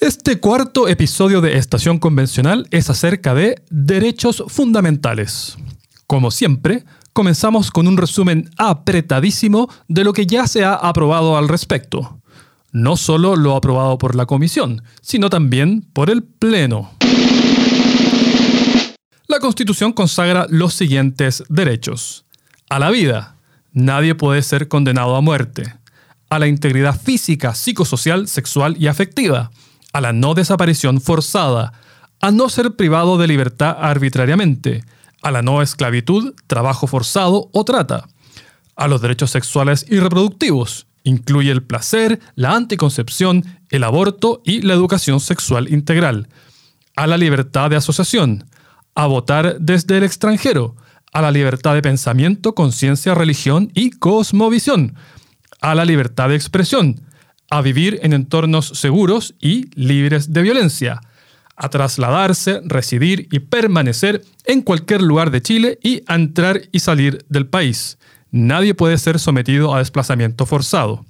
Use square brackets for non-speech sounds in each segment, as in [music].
Este cuarto episodio de Estación Convencional es acerca de derechos fundamentales. Como siempre, comenzamos con un resumen apretadísimo de lo que ya se ha aprobado al respecto. No solo lo aprobado por la Comisión, sino también por el Pleno. La Constitución consagra los siguientes derechos. A la vida. Nadie puede ser condenado a muerte. A la integridad física, psicosocial, sexual y afectiva a la no desaparición forzada, a no ser privado de libertad arbitrariamente, a la no esclavitud, trabajo forzado o trata, a los derechos sexuales y reproductivos, incluye el placer, la anticoncepción, el aborto y la educación sexual integral, a la libertad de asociación, a votar desde el extranjero, a la libertad de pensamiento, conciencia, religión y cosmovisión, a la libertad de expresión, a vivir en entornos seguros y libres de violencia, a trasladarse, residir y permanecer en cualquier lugar de Chile y a entrar y salir del país. Nadie puede ser sometido a desplazamiento forzado.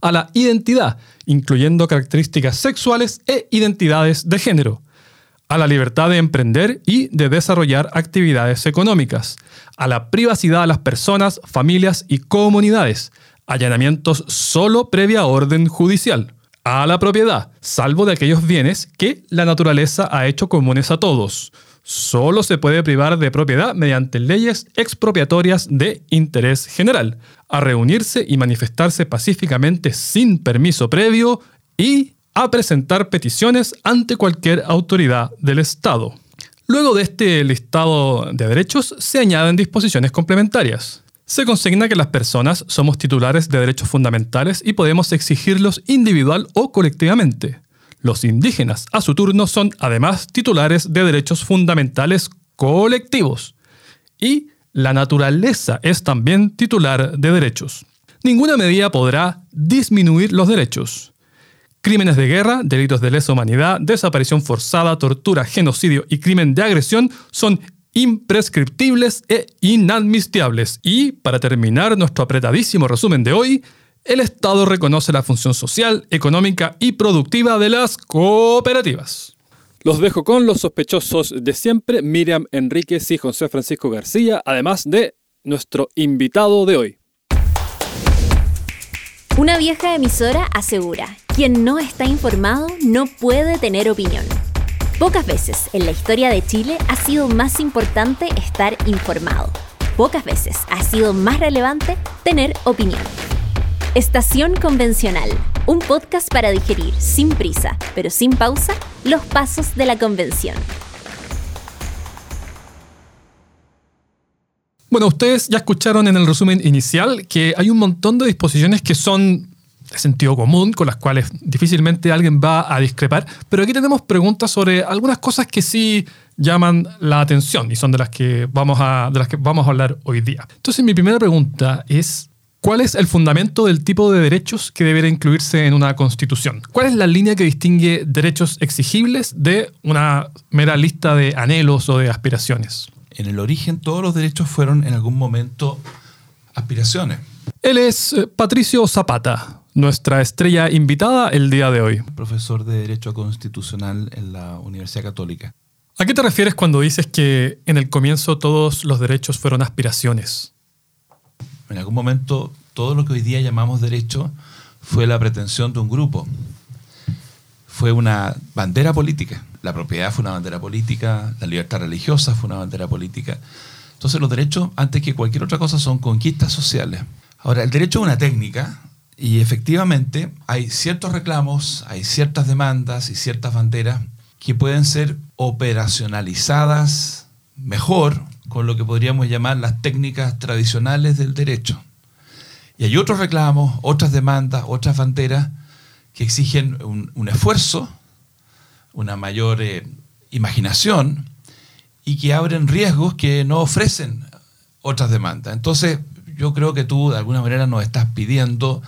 A la identidad, incluyendo características sexuales e identidades de género. A la libertad de emprender y de desarrollar actividades económicas. A la privacidad de las personas, familias y comunidades allanamientos solo previa orden judicial, a la propiedad, salvo de aquellos bienes que la naturaleza ha hecho comunes a todos. Solo se puede privar de propiedad mediante leyes expropiatorias de interés general, a reunirse y manifestarse pacíficamente sin permiso previo y a presentar peticiones ante cualquier autoridad del Estado. Luego de este listado de derechos se añaden disposiciones complementarias. Se consigna que las personas somos titulares de derechos fundamentales y podemos exigirlos individual o colectivamente. Los indígenas, a su turno, son además titulares de derechos fundamentales colectivos. Y la naturaleza es también titular de derechos. Ninguna medida podrá disminuir los derechos. Crímenes de guerra, delitos de lesa humanidad, desaparición forzada, tortura, genocidio y crimen de agresión son imprescriptibles e inadmisibles. Y, para terminar nuestro apretadísimo resumen de hoy, el Estado reconoce la función social, económica y productiva de las cooperativas. Los dejo con los sospechosos de siempre, Miriam Enríquez y José Francisco García, además de nuestro invitado de hoy. Una vieja emisora asegura, quien no está informado no puede tener opinión. Pocas veces en la historia de Chile ha sido más importante estar informado. Pocas veces ha sido más relevante tener opinión. Estación Convencional, un podcast para digerir sin prisa, pero sin pausa, los pasos de la convención. Bueno, ustedes ya escucharon en el resumen inicial que hay un montón de disposiciones que son sentido común, con las cuales difícilmente alguien va a discrepar, pero aquí tenemos preguntas sobre algunas cosas que sí llaman la atención y son de las que vamos a, de las que vamos a hablar hoy día. Entonces mi primera pregunta es, ¿cuál es el fundamento del tipo de derechos que debería incluirse en una constitución? ¿Cuál es la línea que distingue derechos exigibles de una mera lista de anhelos o de aspiraciones? En el origen todos los derechos fueron en algún momento aspiraciones. Él es eh, Patricio Zapata, nuestra estrella invitada el día de hoy. Profesor de Derecho Constitucional en la Universidad Católica. ¿A qué te refieres cuando dices que en el comienzo todos los derechos fueron aspiraciones? En algún momento todo lo que hoy día llamamos derecho fue la pretensión de un grupo. Fue una bandera política. La propiedad fue una bandera política, la libertad religiosa fue una bandera política. Entonces los derechos, antes que cualquier otra cosa, son conquistas sociales. Ahora, el derecho es una técnica, y efectivamente hay ciertos reclamos, hay ciertas demandas y ciertas banderas que pueden ser operacionalizadas mejor con lo que podríamos llamar las técnicas tradicionales del derecho. Y hay otros reclamos, otras demandas, otras banderas que exigen un, esfuerzo, una mayor eh, imaginación y que abren riesgos que no ofrecen otras demandas. Entonces, yo creo que tú de alguna manera nos estás pidiendo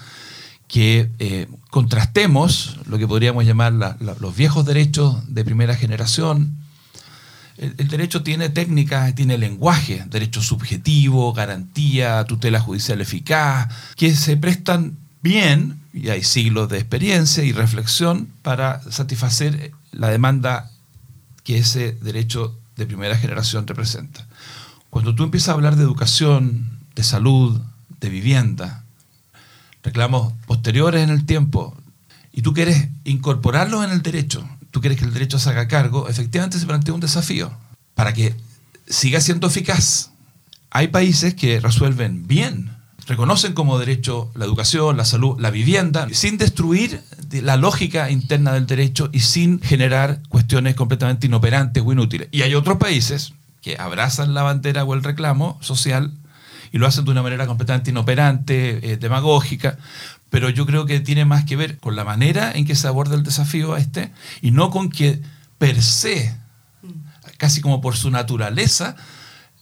que eh, contrastemos lo que podríamos llamar los viejos derechos de primera generación. El, derecho tiene técnicas, tiene lenguaje, derecho subjetivo, garantía, tutela judicial eficaz, que se prestan bien, y hay siglos de experiencia y reflexión para satisfacer la demanda que ese derecho de primera generación representa. Cuando tú empiezas a hablar de educación, de salud, de vivienda, reclamos posteriores en el tiempo, y tú quieres incorporarlos en el derecho, tú quieres que el derecho se haga cargo, efectivamente se plantea un desafío. Para que siga siendo eficaz. Hay países que resuelven bien, reconocen como derecho la educación, la salud, la vivienda, sin destruir la lógica interna del derecho y sin generar cuestiones completamente inoperantes o inútiles. Y hay otros países que abrazan la bandera o el reclamo social y lo hacen de una manera completamente inoperante, eh, demagógica, pero yo creo que tiene más que ver con la manera en que se aborda el desafío a este y no con que per se, casi como por su naturaleza,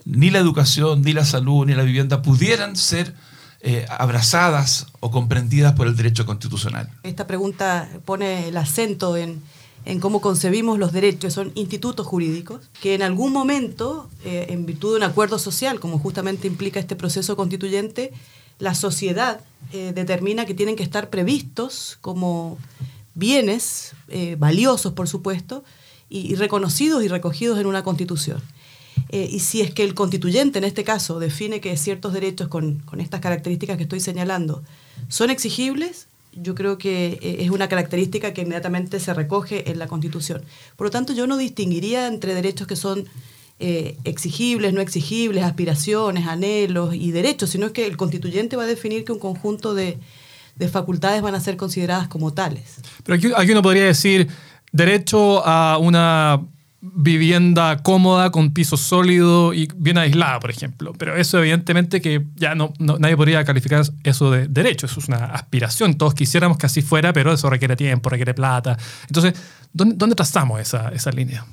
ni la educación, ni la salud, ni la vivienda pudieran ser eh, abrazadas o comprendidas por el derecho constitucional. Esta pregunta pone el acento en, cómo concebimos los derechos. Son institutos jurídicos que en algún momento, eh, en virtud de un acuerdo social, como justamente implica este proceso constituyente, la sociedad eh, determina que tienen que estar previstos como bienes valiosos, por supuesto, y reconocidos y recogidos en una constitución. Eh, y si es que el constituyente, en este caso, define que ciertos derechos con, estas características que estoy señalando son exigibles, yo creo que eh, es una característica que inmediatamente se recoge en la Constitución. Por lo tanto, yo no distinguiría entre derechos que son eh, exigibles, no exigibles, aspiraciones, anhelos y derechos, sino que el constituyente va a definir que un conjunto de, facultades van a ser consideradas como tales. Pero aquí, aquí uno podría decir derecho a una vivienda cómoda, con piso sólido y bien aislada, por ejemplo. Pero eso evidentemente que ya no, nadie podría calificar eso de derecho, eso es una aspiración. Todos quisiéramos que así fuera, pero eso requiere tiempo, requiere plata. Entonces, ¿dónde, trazamos esa, línea?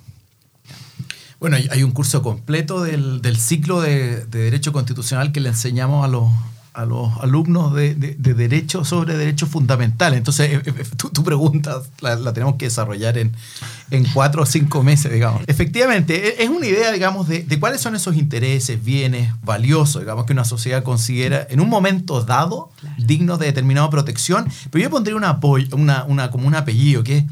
Bueno, hay un curso completo del, ciclo de, Derecho Constitucional que le enseñamos a los, a los alumnos de, de, derecho sobre derechos fundamentales. Entonces, eh, eh, tu, pregunta la, tenemos que desarrollar en, en cuatro o cinco meses, digamos. Efectivamente, e, es una idea, digamos, de, de, cuáles son esos intereses, bienes valiosos, digamos, que una sociedad considera en un momento dado dignos de determinada protección. Pero yo pondría una, una, una, como un apellido, que es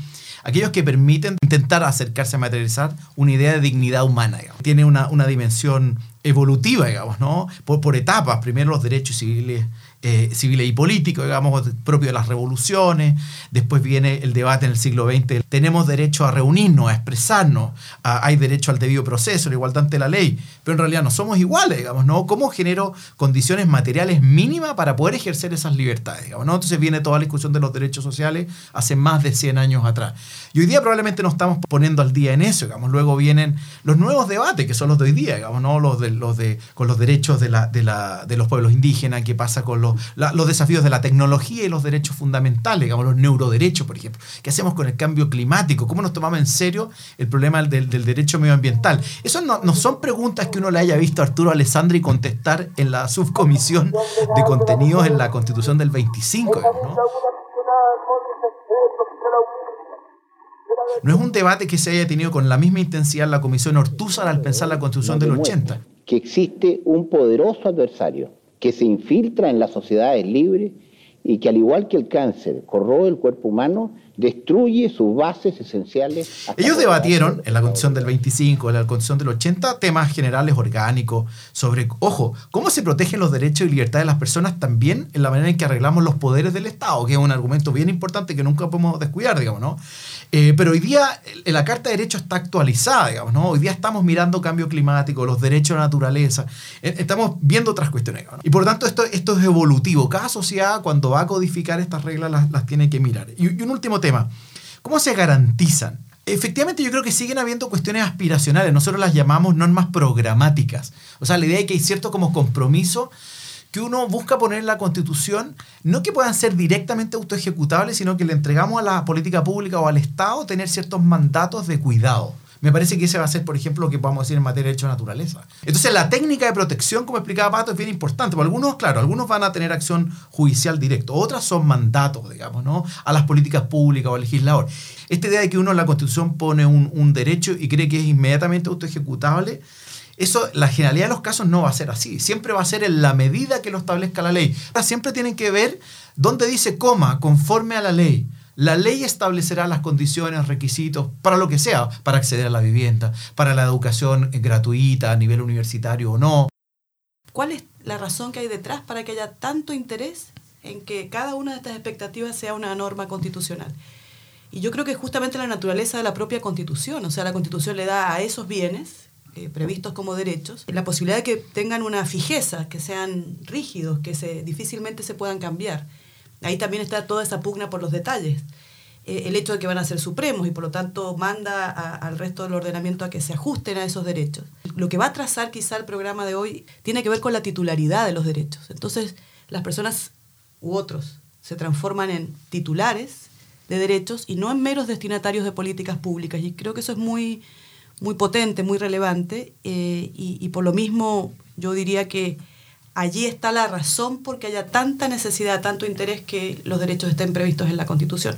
aquellos que permiten intentar acercarse a materializar una idea de dignidad humana. Digamos. Tiene una, una dimensión evolutiva, digamos, ¿no? Por, por etapas, primero los derechos civiles eh, civiles y políticos, digamos, propio de las revoluciones. Después viene el debate en el siglo XX. Tenemos derecho a reunirnos, a expresarnos, hay derecho al debido proceso, la igualdad ante la ley, pero en realidad no somos iguales, digamos, ¿no? ¿Cómo genero condiciones materiales mínimas para poder ejercer esas libertades, ¿no? Entonces viene toda la discusión de los derechos sociales hace más de 100 años atrás. Y hoy día probablemente nos estamos poniendo al día en eso, digamos. Luego vienen los nuevos debates, que son los de hoy día, digamos, ¿no? Los de, los de, con los derechos de, la, de, la, de los pueblos indígenas, qué pasa con los los, desafíos de la tecnología y los derechos fundamentales, digamos, los neuroderechos, por ejemplo. ¿Qué hacemos con el cambio climático? ¿Cómo nos tomamos en serio el problema del, derecho medioambiental? Eso no, son preguntas que uno le haya visto a Arturo Alessandri contestar en la subcomisión de contenidos en la Constitución del 25. ¿no? No es un debate que se haya tenido con la misma intensidad en la Comisión Ortúzar al pensar la Constitución del 80. Que existe un poderoso adversario que se infiltra en las sociedades libres y que al igual que el cáncer corroe el cuerpo humano, destruye sus bases esenciales. Ellos debatieron en la Constitución del 25, en la Constitución del 80, temas generales orgánicos sobre, ojo, cómo se protegen los derechos y libertades de las personas también en la manera en que arreglamos los poderes del Estado, que es un argumento bien importante que nunca podemos descuidar, digamos, ¿no? Eh, pero hoy día la Carta de Derechos está actualizada, digamos, ¿no? Hoy día estamos mirando cambio climático, los derechos de la naturaleza, eh, estamos viendo otras cuestiones, Y por tanto esto, esto es evolutivo. Cada sociedad cuando va a codificar estas reglas las, las tiene que mirar. Y, y un último tema ¿Cómo se garantizan? Efectivamente, yo creo que siguen habiendo cuestiones aspiracionales. Nosotros las llamamos normas programáticas. O sea, la idea es que hay cierto como compromiso que uno busca poner en la Constitución, no que puedan ser directamente autoejecutables, sino que le entregamos a la política pública o al Estado tener ciertos mandatos de cuidado. Me parece que ese va a ser, por ejemplo, lo que vamos a decir en materia de derecho de naturaleza. Entonces, la técnica de protección, como explicaba Pato, es bien importante. Algunos, claro, algunos van a tener acción judicial directa, otras son mandatos, digamos, ¿no? A las políticas públicas o al legislador. Esta idea de que uno en la Constitución pone un, un derecho y cree que es inmediatamente autoejecutable, eso, la generalidad de los casos no va a ser así. Siempre va a ser en la medida que lo establezca la ley. Siempre tienen que ver donde dice coma, conforme a la ley. La ley establecerá las condiciones, requisitos, para lo que sea, para acceder a la vivienda, para la educación gratuita a nivel universitario o no. ¿Cuál es la razón que hay detrás para que haya tanto interés en que cada una de estas expectativas sea una norma constitucional? Y yo creo que es justamente la naturaleza de la propia constitución, o sea, la constitución le da a esos bienes eh, previstos como derechos la posibilidad de que tengan una fijeza, que sean rígidos, que se, difícilmente se puedan cambiar. Ahí también está toda esa pugna por los detalles. Eh, el hecho de que van a ser supremos y por lo tanto manda al resto del ordenamiento a que se ajusten a esos derechos. Lo que va a trazar quizá el programa de hoy tiene que ver con la titularidad de los derechos. Entonces, las personas u otros se transforman en titulares de derechos y no en meros destinatarios de políticas públicas. Y creo que eso es muy, muy potente, muy relevante. Eh, y, por lo mismo yo diría que allí está la razón por que haya tanta necesidad, tanto interés que los derechos estén previstos en la Constitución.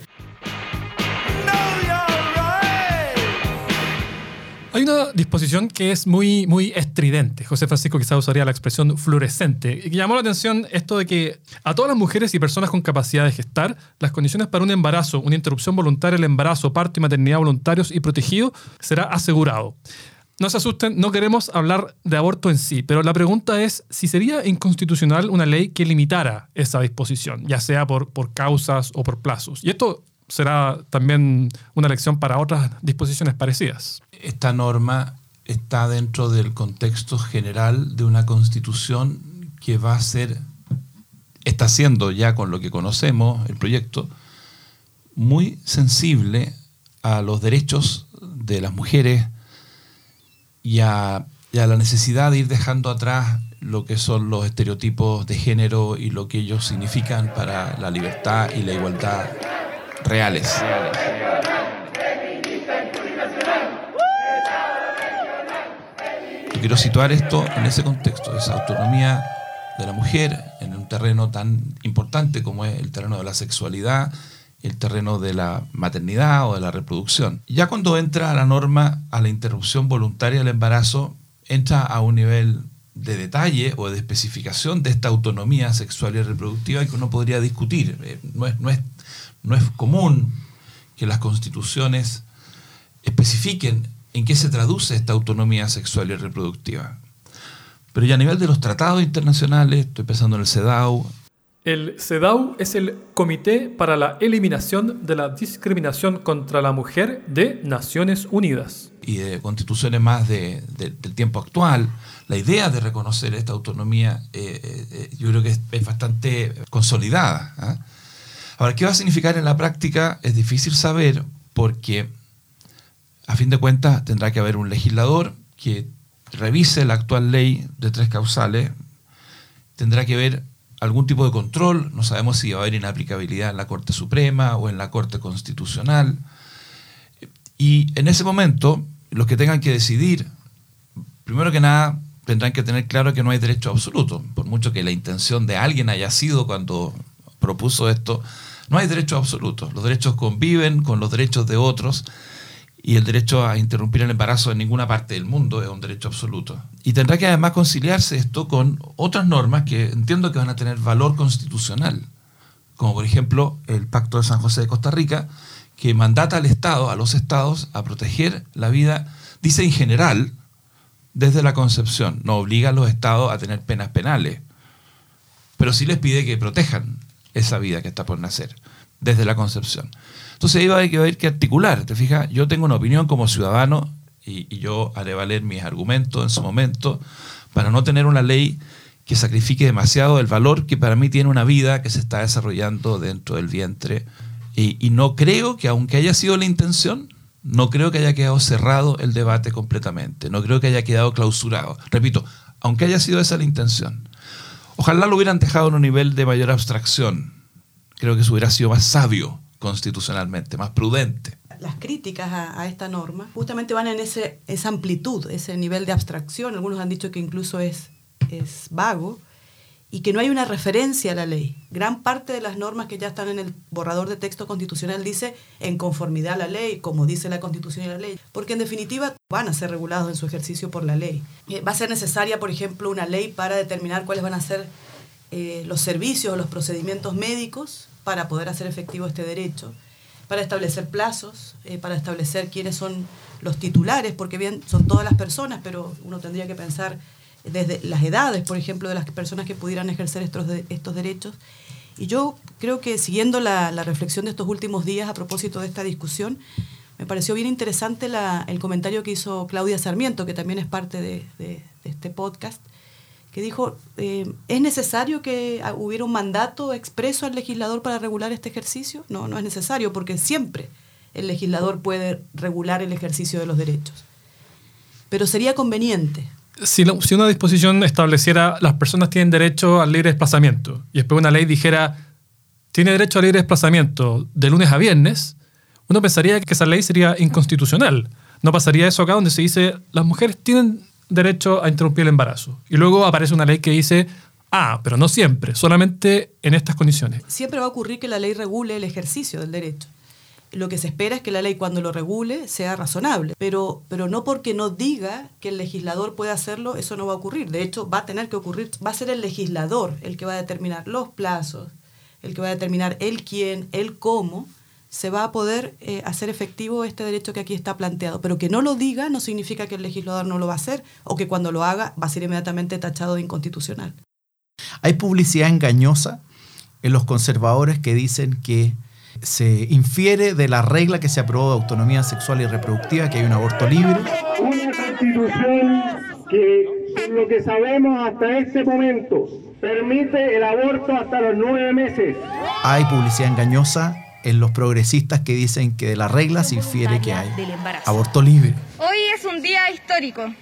Hay una disposición que es muy, muy estridente. José Francisco quizás usaría la expresión fluorescente. Y llamó la atención esto de que a todas las mujeres y personas con capacidad de gestar, las condiciones para un embarazo, una interrupción voluntaria del embarazo, parto y maternidad voluntarios y protegido será asegurado. No se asusten, no queremos hablar de aborto en sí, pero la pregunta es si sería inconstitucional una ley que limitara esa disposición, ya sea por, por causas o por plazos. Y esto será también una lección para otras disposiciones parecidas. Esta norma está dentro del contexto general de una constitución que va a ser, está siendo ya con lo que conocemos, el proyecto, muy sensible a los derechos de las mujeres, y a, la necesidad de ir dejando atrás lo que son los estereotipos de género y lo que ellos significan para la libertad y la igualdad reales. Yo quiero situar esto en ese contexto, esa autonomía de la mujer en un terreno tan importante como es el terreno de la sexualidad, el terreno de la maternidad o de la reproducción. Ya cuando entra la norma a la interrupción voluntaria del embarazo, entra a un nivel de detalle o de especificación de esta autonomía sexual y reproductiva que uno podría discutir. Eh, no es, no es, no es común que las constituciones especifiquen en qué se traduce esta autonomía sexual y reproductiva. Pero ya a nivel de los tratados internacionales, estoy pensando en el CEDAW, el CEDAW es el Comité para la Eliminación de la Discriminación contra la Mujer de Naciones Unidas. Y de constituciones más del tiempo actual, la idea de reconocer esta autonomía eh, eh, eh, yo creo que es, bastante consolidada. ¿ah? Ahora, ¿qué va a significar en la práctica? Es difícil saber porque, a fin de cuentas, tendrá que haber un legislador que revise la actual ley de tres causales, tendrá que ver algún tipo de control, no sabemos si va a haber inaplicabilidad en la Corte Suprema o en la Corte Constitucional. Y en ese momento, los que tengan que decidir, primero que nada, tendrán que tener claro que no hay derecho absoluto, por mucho que la intención de alguien haya sido cuando propuso esto, no hay derecho absoluto. Los derechos conviven con los derechos de otros y el derecho a interrumpir el embarazo en ninguna parte del mundo es un derecho absoluto. Y tendrá que además conciliarse esto con otras normas que entiendo que van a tener valor constitucional, como por ejemplo el Pacto de San José de Costa Rica, que mandata al Estado, a los estados, a proteger la vida, dice en general, desde la concepción, no obliga a los estados a tener penas penales, pero sí les pide que protejan esa vida que está por nacer, desde la concepción. Entonces ahí va a haber que articular, ¿te fijas? Yo tengo una opinión como ciudadano y, yo haré valer mis argumentos en su momento para no tener una ley que sacrifique demasiado el valor que para mí tiene una vida que se está desarrollando dentro del vientre. Y, no creo que, aunque haya sido la intención, no creo que haya quedado cerrado el debate completamente, no creo que haya quedado clausurado. Repito, aunque haya sido esa la intención. Ojalá lo hubieran dejado en un nivel de mayor abstracción. Creo que eso hubiera sido más sabio constitucionalmente, más prudente. Las críticas a, esta norma justamente van en ese, esa amplitud, ese nivel de abstracción. Algunos han dicho que incluso es, es vago y que no hay una referencia a la ley. Gran parte de las normas que ya están en el borrador de texto constitucional dice en conformidad a la ley, como dice la constitución y la ley, porque en definitiva van a ser regulados en su ejercicio por la ley. Eh, va a ser necesaria, por ejemplo, una ley para determinar cuáles van a ser eh, los servicios o los procedimientos médicos para poder hacer efectivo este derecho, para establecer plazos, eh, para establecer quiénes son los titulares, porque bien son todas las personas, pero uno tendría que pensar desde las edades, por ejemplo, de las personas que pudieran ejercer estos, estos derechos. Y yo creo que siguiendo la, reflexión de estos últimos días a propósito de esta discusión, me pareció bien interesante el comentario que hizo Claudia Sarmiento, que también es parte de, este podcast, que dijo, eh, ¿es necesario que hubiera un mandato expreso al legislador para regular este ejercicio? No, no es necesario, porque siempre el legislador puede regular el ejercicio de los derechos. Pero sería conveniente, si, una disposición estableciera las personas tienen derecho al libre desplazamiento y después una ley dijera tiene derecho al libre desplazamiento de lunes a viernes, uno pensaría que esa ley sería inconstitucional. No pasaría eso acá donde se dice las mujeres tienen derecho a interrumpir el embarazo. Y luego aparece una ley que dice, ah, pero no siempre, solamente en estas condiciones. Siempre va a ocurrir que la ley regule el ejercicio del derecho lo que se espera es que la ley cuando lo regule sea razonable, pero, pero no porque no diga que el legislador puede hacerlo, eso no va a ocurrir. De hecho, va a tener que ocurrir, va a ser el legislador el que va a determinar los plazos, el que va a determinar el quién, el cómo, se va a poder eh, hacer efectivo este derecho que aquí está planteado. Pero que no lo diga no significa que el legislador no lo va a hacer o que cuando lo haga va a ser inmediatamente tachado de inconstitucional. Hay publicidad engañosa en los conservadores que dicen que se infiere de la regla que se aprobó de autonomía sexual y reproductiva, que hay un aborto libre. Una constitución que, por lo que sabemos hasta este momento, permite el aborto hasta los nueve meses. Hay publicidad engañosa en los progresistas que dicen que de la regla se infiere que hay aborto libre. Hoy es un día histórico.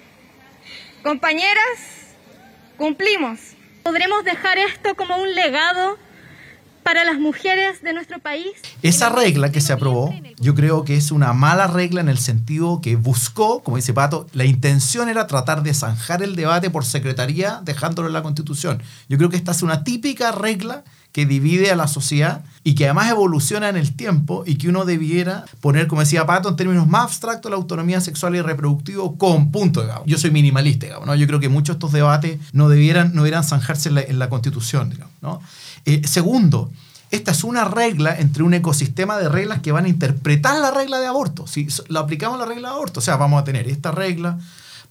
Compañeras, cumplimos. Podremos dejar esto como un legado para las mujeres de nuestro país. Esa regla que se aprobó, yo creo que es una mala regla en el sentido que buscó, como dice Pato, la intención era tratar de zanjar el debate por secretaría dejándolo en la Constitución. Yo creo que esta es una típica regla que divide a la sociedad y que además evoluciona en el tiempo y que uno debiera poner, como decía Pato, en términos más abstractos, la autonomía sexual y reproductiva con punto. Digamos. Yo soy minimalista, digamos, ¿no? yo creo que muchos de estos debates no debieran, no debieran zanjarse en la, Constitución. Digamos, ¿no? Eh, segundo, esta es una regla entre un ecosistema de reglas que van a interpretar la regla de aborto. Si lo aplicamos la regla de aborto, o sea, vamos a tener esta regla,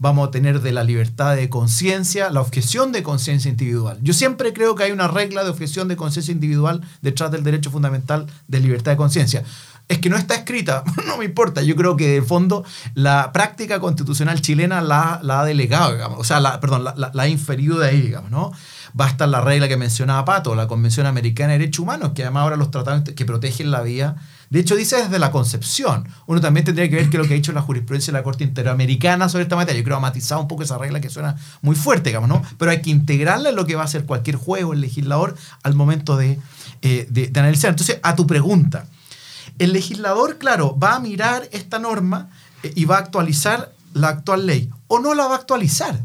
vamos a tener de la libertad de conciencia, la objeción de conciencia individual. Yo siempre creo que hay una regla de objeción de conciencia individual detrás del derecho fundamental de libertad de conciencia. Es que no está escrita, [laughs] no me importa. Yo creo que de fondo la práctica constitucional chilena la, ha delegado, digamos, o sea, la, perdón, la, la ha inferido de ahí, digamos, ¿no? Va a estar la regla que mencionaba Pato, la Convención Americana de Derechos Humanos, que además ahora los tratados que protegen la vida. De hecho, dice desde la concepción. Uno también tendría que ver qué es lo que ha dicho la jurisprudencia de la Corte Interamericana sobre esta materia. Yo creo que matizado un poco esa regla que suena muy fuerte, ¿no? Pero hay que integrarla en lo que va a hacer cualquier juego, el legislador, al momento de, eh, de, de analizar. Entonces, a tu pregunta, el legislador, claro, va a mirar esta norma eh, y va a actualizar la actual ley. O no la va a actualizar.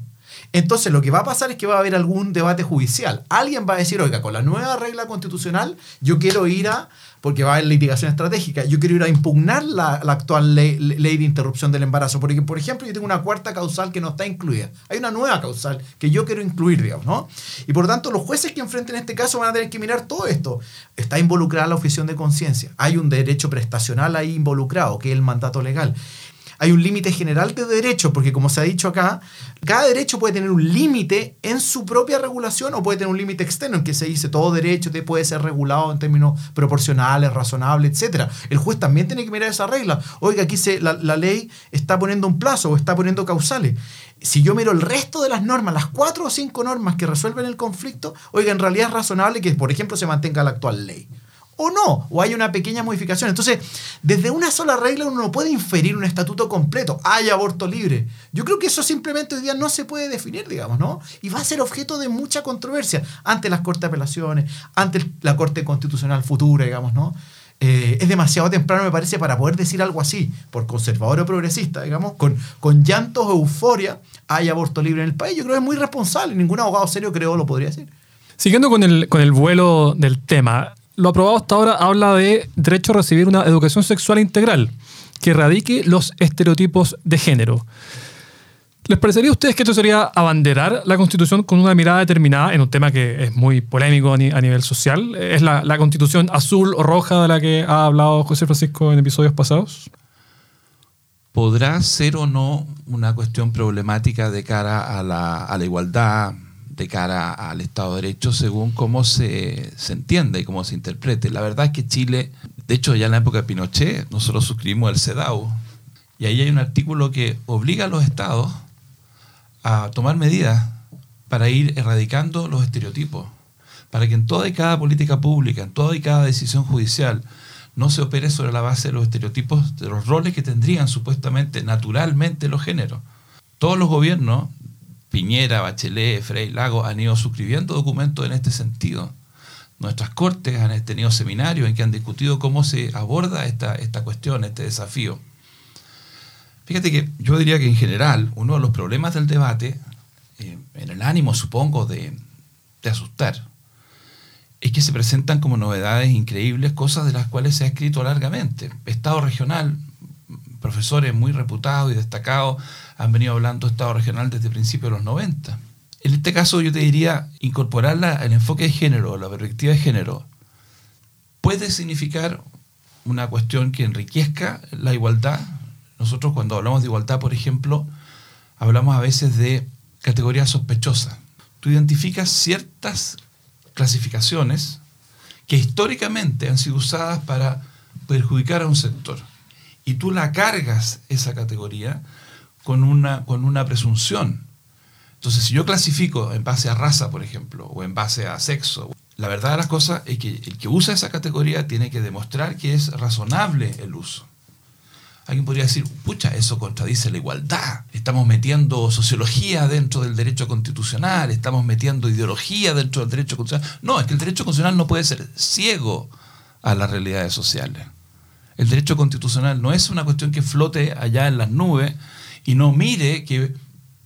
Entonces lo que va a pasar es que va a haber algún debate judicial. Alguien va a decir, oiga, con la nueva regla constitucional yo quiero ir a, porque va a haber litigación estratégica, yo quiero ir a impugnar la, actual ley, ley, de interrupción del embarazo. Porque, por ejemplo, yo tengo una cuarta causal que no está incluida. Hay una nueva causal que yo quiero incluir, digamos, ¿no? Y por tanto, los jueces que enfrenten este caso van a tener que mirar todo esto. Está involucrada la objeción de conciencia. Hay un derecho prestacional ahí involucrado, que es el mandato legal hay un límite general de derechos, porque como se ha dicho acá, cada derecho puede tener un límite en su propia regulación o puede tener un límite externo en que se dice todo derecho puede ser regulado en términos proporcionales, razonables, etc. El juez también tiene que mirar esa regla. Oiga, aquí se, la, la ley está poniendo un plazo o está poniendo causales si yo miro el resto de las normas, las cuatro o cinco normas que resuelven el conflicto, oiga, en realidad es razonable que, por ejemplo, se mantenga la actual ley o no, o hay una pequeña modificación. Entonces, desde una sola regla uno no puede inferir un estatuto completo. Hay aborto libre. Yo creo que eso simplemente hoy día no se puede definir, digamos, ¿no? Y va a ser objeto de mucha controversia ante las Cortes de Apelaciones, ante la Corte Constitucional futura, digamos, ¿no? Eh, es demasiado temprano, me parece, para poder decir algo así, por conservador o progresista, digamos, con, con llantos o euforia, hay aborto libre en el país. Yo creo que es muy responsable. Ningún abogado serio, creo, lo podría decir. Siguiendo con el, con el vuelo del tema, lo aprobado hasta ahora habla de derecho a recibir una educación sexual integral que erradique los estereotipos de género. ¿Les parecería a ustedes que esto sería abanderar la Constitución con una mirada determinada en un tema que es muy polémico a, nivel social? ¿Es la, Constitución azul o roja de la que ha hablado José Francisco en episodios pasados? Podrá ser o no una cuestión problemática de cara a la igualdad, de cara al Estado de Derecho, según cómo se, se entienda y cómo se interprete. La verdad es que Chile, de hecho ya en la época de Pinochet, nosotros suscribimos el CEDAW, y ahí hay un artículo que obliga a los estados a tomar medidas para ir erradicando los estereotipos, para que en toda y cada política pública, en toda y cada decisión judicial, no se opere sobre la base de los estereotipos, de los roles que tendrían supuestamente naturalmente los géneros. Todos los gobiernos, Piñera, Bachelet, Frei, Lago, han ido suscribiendo documentos en este sentido. Nuestras cortes han tenido seminarios en que han discutido cómo se aborda esta, esta cuestión, este desafío. Fíjate que yo diría que en general uno de los problemas del debate, eh, en el ánimo supongo de, asustar, es que se presentan como novedades increíbles cosas de las cuales se ha escrito largamente. Estado regional, profesores muy reputados y destacados han venido hablando Estado regional desde principios de los 90. En este caso yo te diría, incorporar el enfoque de género, la perspectiva de género, puede significar una cuestión que enriquezca la igualdad, nosotros cuando hablamos de igualdad, por ejemplo, hablamos a veces de categorías sospechosas. Tú identificas ciertas clasificaciones que históricamente han sido usadas para perjudicar a un sector. Y tú la cargas esa categoría con una, con una presunción. Entonces, si yo clasifico en base a raza, por ejemplo, o en base a sexo, la verdad de las cosas es que el que usa esa categoría tiene que demostrar que es razonable el uso. Alguien podría decir, pucha, eso contradice la igualdad. Estamos metiendo sociología dentro del derecho constitucional, estamos metiendo ideología dentro del derecho constitucional. No, es que el derecho constitucional no puede ser ciego a las realidades sociales. El derecho constitucional no es una cuestión que flote allá en las nubes y no mire que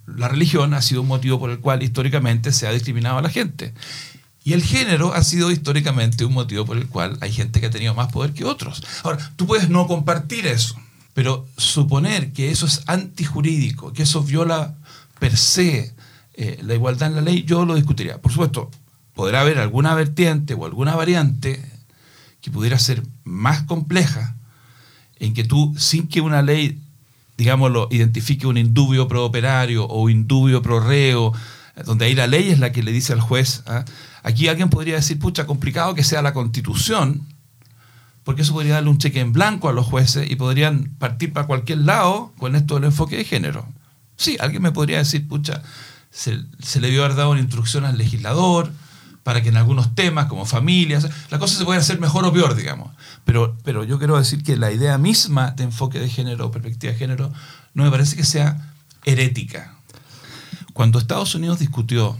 la religión ha sido un motivo por el cual históricamente se ha discriminado a la gente. Y el género ha sido históricamente un motivo por el cual hay gente que ha tenido más poder que otros. Ahora, tú puedes no compartir eso pero suponer que eso es antijurídico, que eso viola per se eh, la igualdad en la ley, yo lo discutiría. Por supuesto, podrá haber alguna vertiente o alguna variante que pudiera ser más compleja, en que tú, sin que una ley, digámoslo, identifique un indubio pro operario o indubio pro reo, donde ahí la ley es la que le dice al juez, ¿ah? aquí alguien podría decir, pucha, complicado que sea la constitución, porque eso podría darle un cheque en blanco a los jueces y podrían partir para cualquier lado con esto del enfoque de género. Sí, alguien me podría decir, pucha, se, le debió haber dado una instrucción al legislador para que en algunos temas como familias, la cosa se puede hacer mejor o peor, digamos. Pero, pero yo quiero decir que la idea misma de enfoque de género o perspectiva de género no me parece que sea herética. Cuando Estados Unidos discutió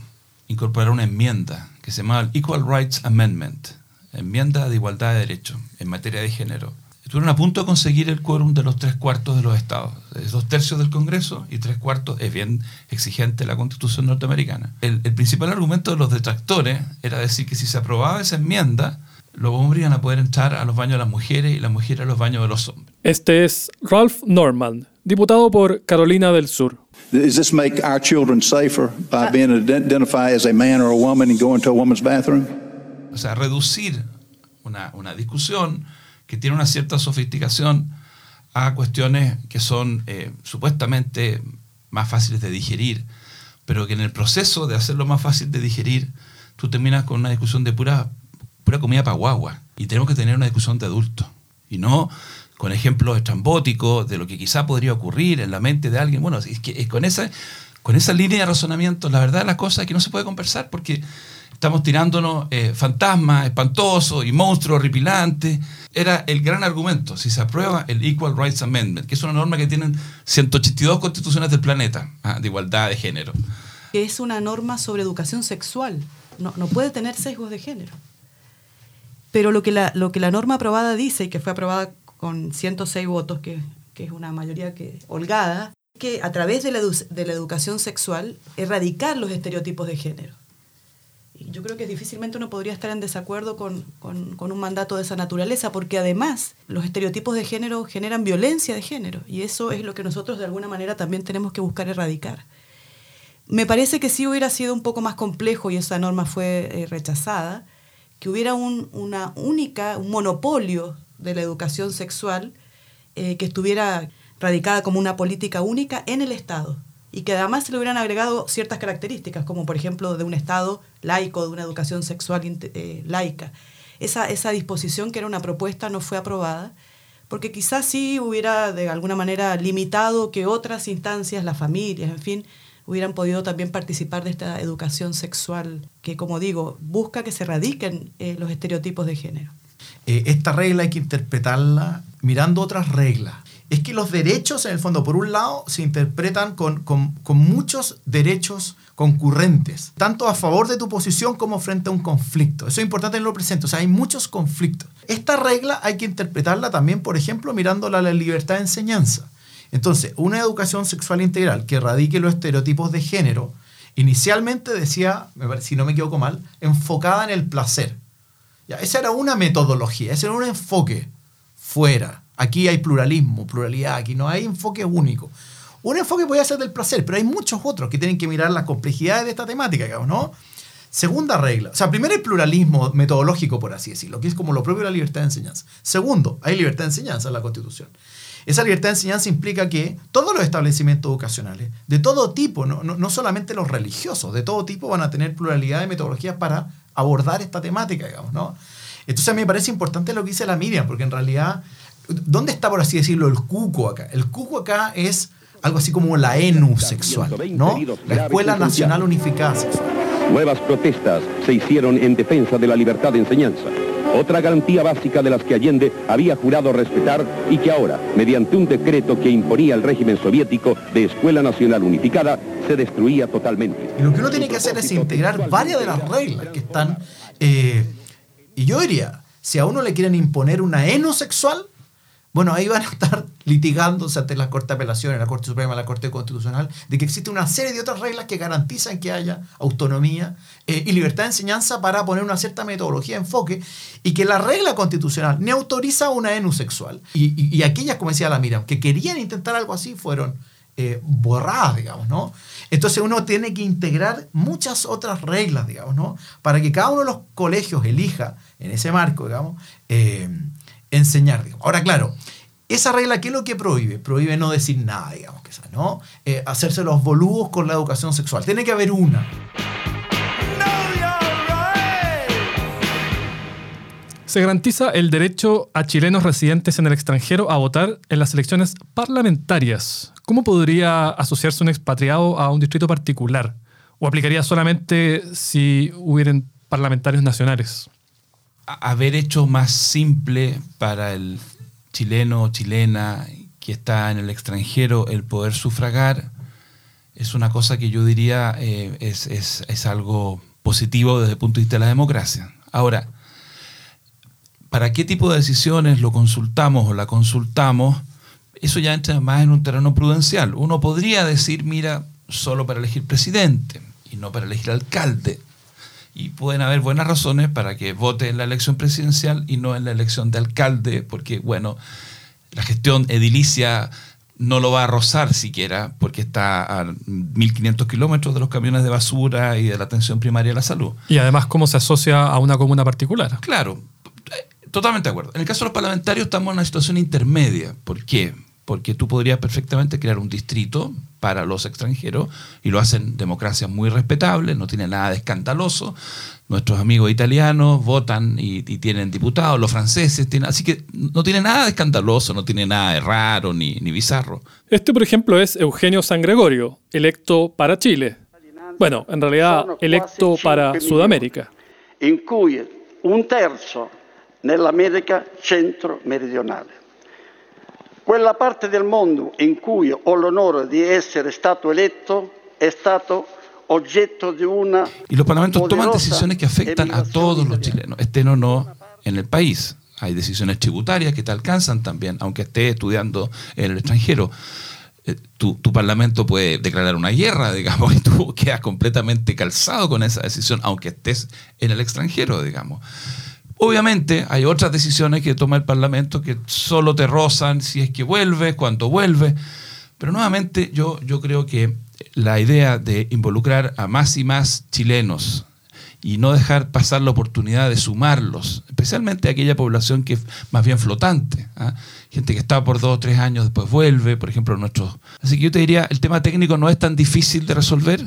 incorporar una enmienda que se llamaba el Equal Rights Amendment, enmienda de igualdad de derechos en materia de género. Estuvieron a punto de conseguir el quórum de los tres cuartos de los estados. dos tercios del Congreso y tres cuartos es bien exigente la Constitución norteamericana. El, principal argumento de los detractores era decir que si se aprobaba esa enmienda, los hombres iban a poder entrar a los baños de las mujeres y las mujeres a los baños de los hombres. Este es Ralph Norman, diputado por Carolina del Sur. Does this make our children safer by being identified as a man or a woman and going to a woman's bathroom? O sea, reducir una, una discusión que tiene una cierta sofisticación a cuestiones que son eh, supuestamente más fáciles de digerir, pero que en el proceso de hacerlo más fácil de digerir, tú terminas con una discusión de pura, pura comida para guagua. Y tenemos que tener una discusión de adultos. Y no con ejemplos estrambóticos de lo que quizá podría ocurrir en la mente de alguien. Bueno, es que con esa, con línea de razonamiento, la verdad de las cosas es que no se puede conversar porque estamos tirándonos eh, fantasmas espantosos y monstruos horripilantes. Era el gran argumento, si se aprueba el Equal Rights Amendment, que es una norma que tienen 182 constituciones del planeta ah, de igualdad de género. Es una norma sobre educación sexual, no, no puede tener sesgos de género. Pero lo que, la, lo que la norma aprobada dice, y que fue aprobada con 106 votos, que, que es una mayoría que, holgada, que a través de la, de la educación sexual erradicar los estereotipos de género yo creo que difícilmente uno podría estar en desacuerdo con, con, un mandato de esa naturaleza, porque además los estereotipos de género generan violencia de género, y eso es lo que nosotros de alguna manera también tenemos que buscar erradicar. Me parece que sí hubiera sido un poco más complejo, y esa norma fue eh, rechazada, que hubiera un, una única, un monopolio de la educación sexual eh, que estuviera radicada como una política única en el Estado y que además se le hubieran agregado ciertas características, como por ejemplo de un Estado laico, de una educación sexual eh, laica. Esa, esa disposición, que era una propuesta, no fue aprobada, porque quizás sí hubiera de alguna manera limitado que otras instancias, las familias, en fin, hubieran podido también participar de esta educación sexual que, como digo, busca que se radiquen eh, los estereotipos de género. Eh, esta regla hay que interpretarla mirando otras reglas es que los derechos, en el fondo, por un lado, se interpretan con, muchos derechos concurrentes, tanto a favor de tu posición como frente a un conflicto. Eso es importante en lo presente, o sea, hay muchos conflictos. Esta regla hay que interpretarla también, por ejemplo, mirándola a la libertad de enseñanza. Entonces, una educación sexual integral que erradique los estereotipos de género, inicialmente decía, si no me equivoco mal, enfocada en el placer. Ya, esa era una metodología, ese era un enfoque fuera Aquí hay pluralismo, pluralidad, aquí no hay enfoque único. Un enfoque puede ser del placer, pero hay muchos otros que tienen que mirar las complejidades de esta temática, digamos, ¿no? Segunda regla. O sea, primero hay pluralismo metodológico, por así decirlo, que es como lo propio de la libertad de enseñanza. Segundo, hay libertad de enseñanza en la Constitución. Esa libertad de enseñanza implica que todos los establecimientos educacionales, de todo tipo, no, no, solamente los religiosos, de todo tipo van a tener pluralidad de metodologías para abordar esta temática, digamos, ¿no? Entonces a mí me parece importante lo que dice la Miriam, porque en realidad ¿Dónde está, por así decirlo, el cuco acá? El cuco acá es algo así como la ENU sexual, ¿no? La Escuela Nacional Unificada Sexual. Nuevas protestas se hicieron en defensa de la libertad de enseñanza. Otra garantía básica de las que Allende había jurado respetar y que ahora, mediante un decreto que imponía el régimen soviético de Escuela Nacional Unificada, se destruía totalmente. Y lo que uno tiene que hacer es integrar varias de las reglas que están... Eh, y yo diría, si a uno le quieren imponer una ENU sexual, bueno, ahí van a estar litigándose ante la Corte de Apelaciones, la Corte Suprema, la Corte Constitucional, de que existe una serie de otras reglas que garantizan que haya autonomía eh, y libertad de enseñanza para poner una cierta metodología enfoque y que la regla constitucional ne autoriza una ENU sexual. Y, aquellas, como decía la Mira, que querían intentar algo así fueron eh, borradas, digamos, ¿no? Entonces uno tiene que integrar muchas otras reglas, digamos, ¿no? Para que cada uno de los colegios elija en ese marco, digamos, eh, enseñar. Ahora, claro, esa regla, ¿qué es lo que prohíbe? Prohíbe no decir nada, digamos que esa, ¿no? Eh, hacerse los boludos con la educación sexual. Tiene que haber una. Se garantiza el derecho a chilenos residentes en el extranjero a votar en las elecciones parlamentarias. ¿Cómo podría asociarse un expatriado a un distrito particular? ¿O aplicaría solamente si hubieran parlamentarios nacionales? Haber hecho más simple para el chileno o chilena que está en el extranjero el poder sufragar es una cosa que yo diría eh, es, algo positivo desde el punto de vista de la democracia. Ahora, ¿para qué tipo de decisiones lo consultamos o la consultamos? Eso ya entra más en un terreno prudencial. Uno podría decir, mira, solo para elegir presidente y no para elegir alcalde y pueden haber buenas razones para que vote en la elección presidencial y no en la elección de alcalde, porque, bueno, la gestión edilicia no lo va a rozar siquiera, porque está a 1.500 kilómetros de los camiones de basura y de la atención primaria de la salud. Y además, ¿cómo se asocia a una comuna particular? Claro, totalmente de acuerdo. En el caso de los parlamentarios estamos en una situación intermedia. ¿Por qué? Porque tú podrías perfectamente crear un distrito para los extranjeros y lo hacen democracias muy respetables, no tiene nada de escandaloso. Nuestros amigos italianos votan y, tienen diputados, los franceses tienen, así que no tiene nada de escandaloso, no tiene nada de raro ni, ni bizarro. Este, por ejemplo, es Eugenio San Gregorio, electo para Chile. Bueno, en realidad electo para Sudamérica. Incluye un tercio América centro meridionale. Quella parte del mondo in cui ho l'onore di essere stato eletto è stato objeto de una. Y los parlamentos toman decisiones que afectan a todos los chilenos, estén o no en el país. Hay decisiones tributarias que te alcanzan también, aunque estés estudiando en el extranjero. eh, tu, tu, parlamento puede declarar una guerra, [laughs] digamos, y tú quedas completamente calzado con esa decisión, aunque estés en el extranjero, digamos. Obviamente hay otras decisiones que toma el parlamento que solo te rozan si es que vuelve, cuando vuelve, pero nuevamente yo, yo creo que la idea de involucrar a más y más chilenos y no dejar pasar la oportunidad de sumarlos, especialmente a aquella población que es más bien flotante. ¿ah? Gente que está por dos o tres años, después vuelve, por ejemplo, nuestros... Así que yo te diría, el tema técnico no es tan difícil de resolver,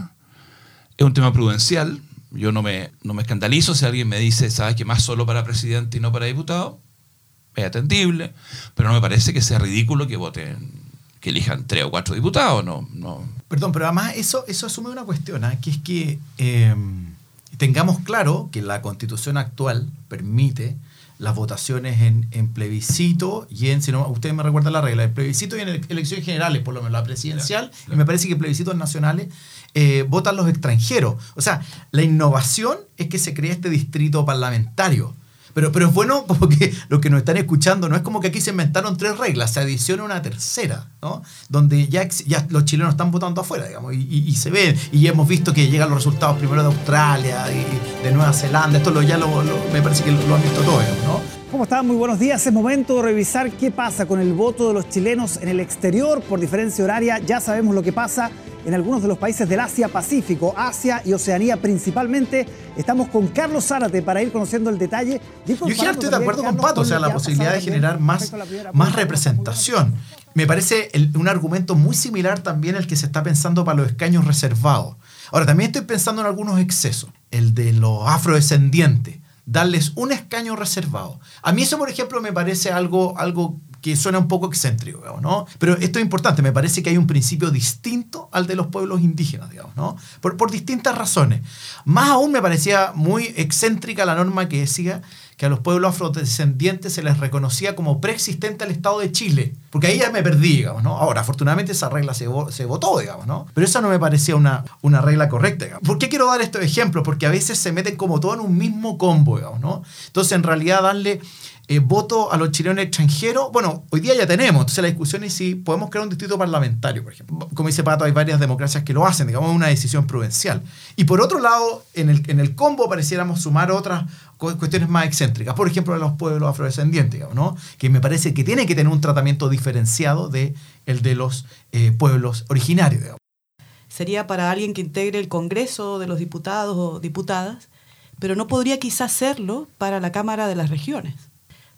es un tema prudencial. Yo no me, no me escandalizo si alguien me dice, ¿sabes que más solo para presidente y no para diputado? Es atendible, pero no me parece que sea ridículo que voten, que elijan tres o cuatro diputados, no, no. Perdón, pero además eso, eso asume una cuestión, ¿eh? que es que... Eh tengamos claro que la constitución actual permite las votaciones en, plebiscito y en, si no, ustedes me recuerdan la regla, el plebiscito y en elecciones generales, por lo menos la presidencial, y me parece que plebiscitos nacionales eh, votan los extranjeros. O sea, la innovación es que se crea este distrito parlamentario. Pero, pero es bueno porque los que nos están escuchando no es como que aquí se inventaron tres reglas, se adiciona una tercera, ¿no? Donde ya, ya los chilenos están votando afuera, digamos, y, se ven, y hemos visto que llegan los resultados primero de Australia de Nueva Zelanda, esto lo, ya lo, me parece que lo, han visto todos, ¿no? ¿Cómo están? Muy buenos días. Es momento de revisar qué pasa con el voto de los chilenos en el exterior por diferencia horaria. Ya sabemos lo que pasa en algunos de los países del Asia-Pacífico, Asia y Oceanía principalmente. Estamos con Carlos Zárate para ir conociendo el detalle. Yo estoy de acuerdo con Pato, o sea, la posibilidad de generar más, más representación. Me parece un argumento muy similar también al que se está pensando para los escaños reservados. Ahora, también estoy pensando en algunos excesos. El de los afrodescendientes darles un escaño reservado. A mí eso, por ejemplo, me parece algo, algo que suena un poco excéntrico, ¿no? Pero esto es importante, me parece que hay un principio distinto al de los pueblos indígenas, digamos, ¿no? Por, por distintas razones. Más aún me parecía muy excéntrica la norma que decía que a los pueblos afrodescendientes se les reconocía como preexistente al Estado de Chile. Porque ahí ya me perdí, digamos, ¿no? Ahora, afortunadamente esa regla se, se votó, digamos, ¿no? Pero esa no me parecía una, una regla correcta, digamos. ¿Por qué quiero dar estos ejemplos? Porque a veces se meten como todo en un mismo combo, digamos, ¿no? Entonces, en realidad, darle eh, voto a los chilenos extranjeros, bueno, hoy día ya tenemos, entonces la discusión es si podemos crear un distrito parlamentario, por ejemplo. Como dice Pato, hay varias democracias que lo hacen, digamos, una decisión prudencial. Y por otro lado, en el, en el combo pareciéramos sumar otras cuestiones más excéntricas, por ejemplo, de los pueblos afrodescendientes, digamos, ¿no? que me parece que tiene que tener un tratamiento diferenciado de el de los eh, pueblos originarios. Digamos. Sería para alguien que integre el Congreso de los Diputados o Diputadas, pero no podría quizás hacerlo para la Cámara de las Regiones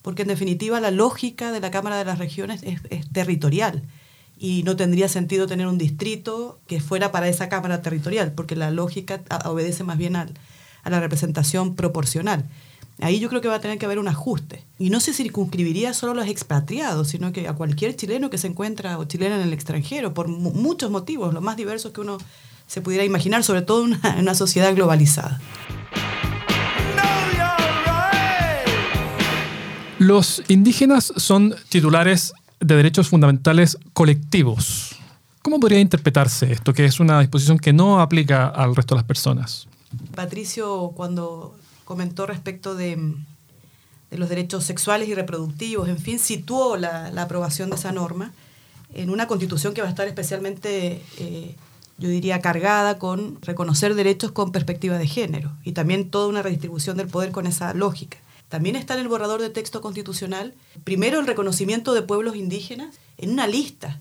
porque en definitiva la lógica de la Cámara de las Regiones es, territorial y no tendría sentido tener un distrito que fuera para esa Cámara territorial, porque la lógica obedece más bien a la representación proporcional. Ahí yo creo que va a tener que haber un ajuste. Y no se circunscribiría solo a los expatriados, sino que a cualquier chileno que se encuentra o chilena en el extranjero, por muchos motivos, los más diversos que uno se pudiera imaginar, sobre todo en una sociedad globalizada. Los indígenas son titulares de derechos fundamentales colectivos. ¿Cómo podría interpretarse esto, que es una disposición que no aplica al resto de las personas? Patricio, cuando comentó respecto de, los derechos sexuales y reproductivos, en fin, situó la, aprobación de esa norma en una constitución que va a estar especialmente, eh, yo diría, cargada con reconocer derechos con perspectiva de género y también toda una redistribución del poder con esa lógica. También está en el borrador de texto constitucional, primero el reconocimiento de pueblos indígenas en una lista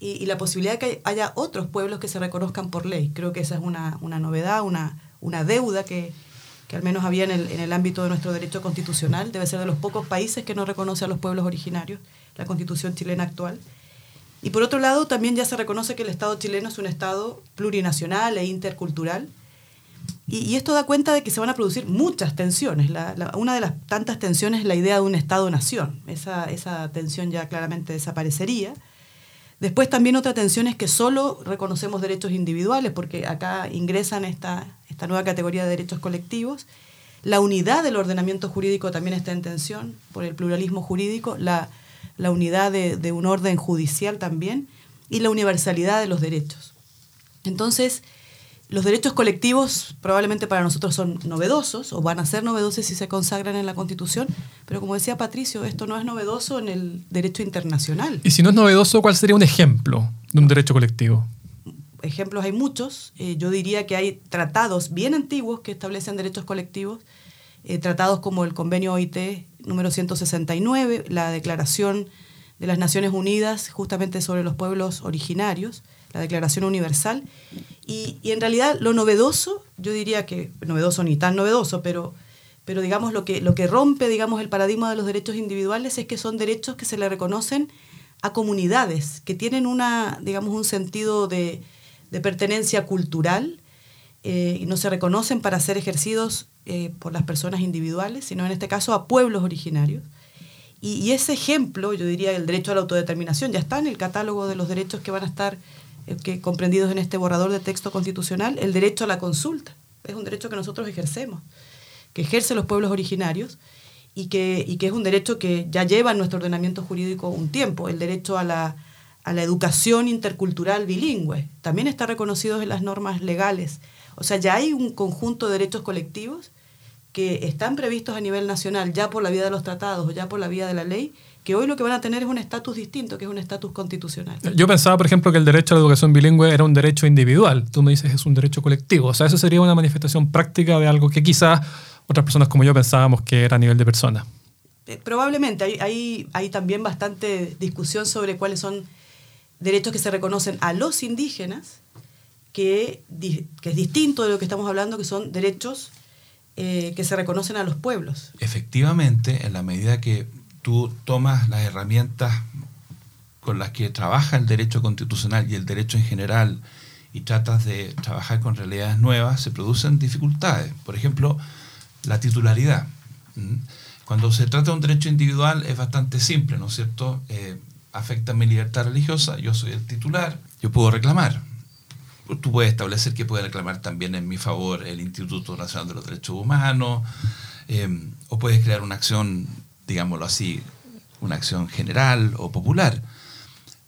y, la posibilidad de que haya otros pueblos que se reconozcan por ley. Creo que esa es una, novedad, una, una deuda que, al menos había en el, en el ámbito de nuestro derecho constitucional. Debe ser de los pocos países que no reconoce a los pueblos originarios, la constitución chilena actual. Y por otro lado, también ya se reconoce que el Estado chileno es un Estado plurinacional e intercultural y, esto da cuenta de que se van a producir muchas tensiones. una de las tantas tensiones es la idea de un Estado-nación. Esa, esa tensión ya claramente desaparecería. Después también otra tensión es que solo reconocemos derechos individuales, porque acá ingresan esta, esta nueva categoría de derechos colectivos. La unidad del ordenamiento jurídico también está en tensión por el pluralismo jurídico, la, la unidad de un orden judicial también y la universalidad de los derechos. Entonces, los derechos colectivos probablemente para nosotros son novedosos o van a ser novedosos si se consagran en la Constitución, pero como decía Patricio, esto no es novedoso en el derecho internacional. Y si no es novedoso, ¿cuál sería un ejemplo de un derecho colectivo? Ejemplos hay muchos. Eh, yo diría que hay tratados bien antiguos que establecen derechos colectivos, eh, tratados como el convenio OIT número 169, la Declaración de las Naciones Unidas justamente sobre los pueblos originarios, la Declaración Universal. Y, en realidad lo novedoso, yo diría que, novedoso ni tan novedoso, pero pero digamos lo que, lo que rompe digamos, el paradigma de los derechos individuales es que son derechos que se le reconocen a comunidades, que tienen una, digamos, un sentido de, de pertenencia cultural eh, y no se reconocen para ser ejercidos eh, por las personas individuales, sino en este caso a pueblos originarios. Y, y, ese ejemplo, yo diría, el derecho a la autodeterminación, ya está en el catálogo de los derechos que van a estar que, comprendidos en este borrador de texto constitucional, el derecho a la consulta. Es un derecho que nosotros ejercemos que ejercen los pueblos originarios y que, y que es un derecho que ya lleva en nuestro ordenamiento jurídico un tiempo, el derecho a la, a la educación intercultural bilingüe. También está reconocido en las normas legales. O sea, ya hay un conjunto de derechos colectivos que están previstos a nivel nacional, ya por la vía de los tratados o ya por la vía de la ley, que hoy lo que van a tener es un estatus distinto, que es un estatus constitucional. Yo pensaba, por ejemplo, que el derecho a la educación bilingüe era un derecho individual. Tú me dices es un derecho colectivo. O sea, eso sería una manifestación práctica de algo que quizás otras personas como yo pensábamos que era a nivel de persona. Eh, probablemente, hay, hay, hay, también bastante discusión sobre cuáles son derechos que se reconocen a los indígenas, que, que es distinto de lo que estamos hablando, que son derechos eh, que se reconocen a los pueblos. Efectivamente, en la medida que tú tomas las herramientas con las que trabaja el derecho constitucional y el derecho en general y tratas de trabajar con realidades nuevas, se producen dificultades. Por ejemplo, la titularidad. ¿Mm? Cuando se trata de un derecho individual es bastante simple, ¿no es cierto? Eh, afecta mi libertad religiosa, yo soy el titular, yo puedo reclamar. Tú puedes establecer que puede reclamar también en mi favor el Instituto Nacional de los Derechos Humanos, eh, o puedes crear una acción, digámoslo así, una acción general o popular.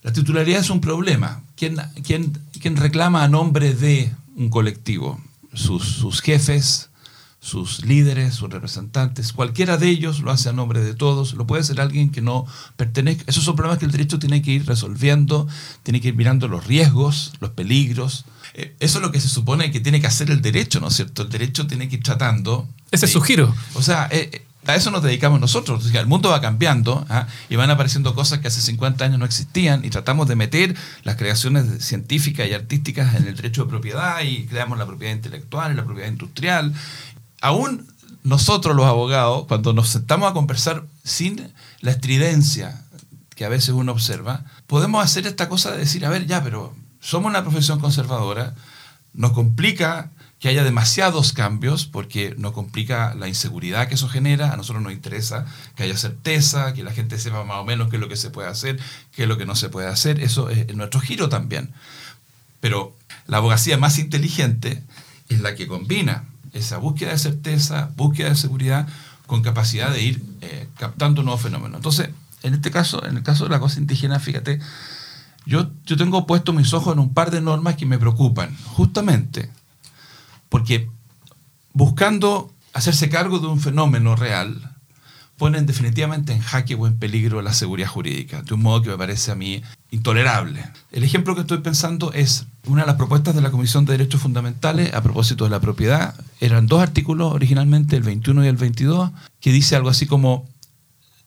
La titularidad es un problema. ¿Quién, quién, quién reclama a nombre de un colectivo? Sus, sus jefes, sus líderes, sus representantes, cualquiera de ellos lo hace a nombre de todos, lo puede hacer alguien que no pertenezca. Esos son problemas que el derecho tiene que ir resolviendo, tiene que ir mirando los riesgos, los peligros. Eh, eso es lo que se supone que tiene que hacer el derecho, ¿no es cierto? El derecho tiene que ir tratando. Ese es su giro. O sea, eh, a eso nos dedicamos nosotros. el mundo va cambiando ¿ah? y van apareciendo cosas que hace 50 años no existían y tratamos de meter las creaciones científicas y artísticas en el derecho de propiedad y creamos la propiedad intelectual y la propiedad industrial aún nosotros los abogados, cuando nos sentamos a conversar sin la estridencia que a veces uno observa, podemos hacer esta cosa de decir, a ver, ya, pero somos una profesión conservadora, nos complica que haya demasiados cambios porque nos complica la inseguridad que eso genera, a nosotros nos interesa que haya certeza, que la gente sepa más o menos qué es lo que se puede hacer, qué es lo que no se puede hacer, eso es nuestro giro también. Pero la abogacía más inteligente es la que combina esa búsqueda de certeza, búsqueda de seguridad, con capacidad de ir eh, captando nuevos fenómenos. Entonces, en este caso, en el caso de la cosa indígena, fíjate, yo, yo tengo puesto mis ojos en un par de normas que me preocupan, justamente porque buscando hacerse cargo de un fenómeno real, ponen definitivamente en jaque o en peligro la seguridad jurídica, de un modo que me parece a mí intolerable. El ejemplo que estoy pensando es una de las propuestas de la Comisión de Derechos Fundamentales a propósito de la propiedad. Eran dos artículos originalmente, el 21 y el 22, que dice algo así como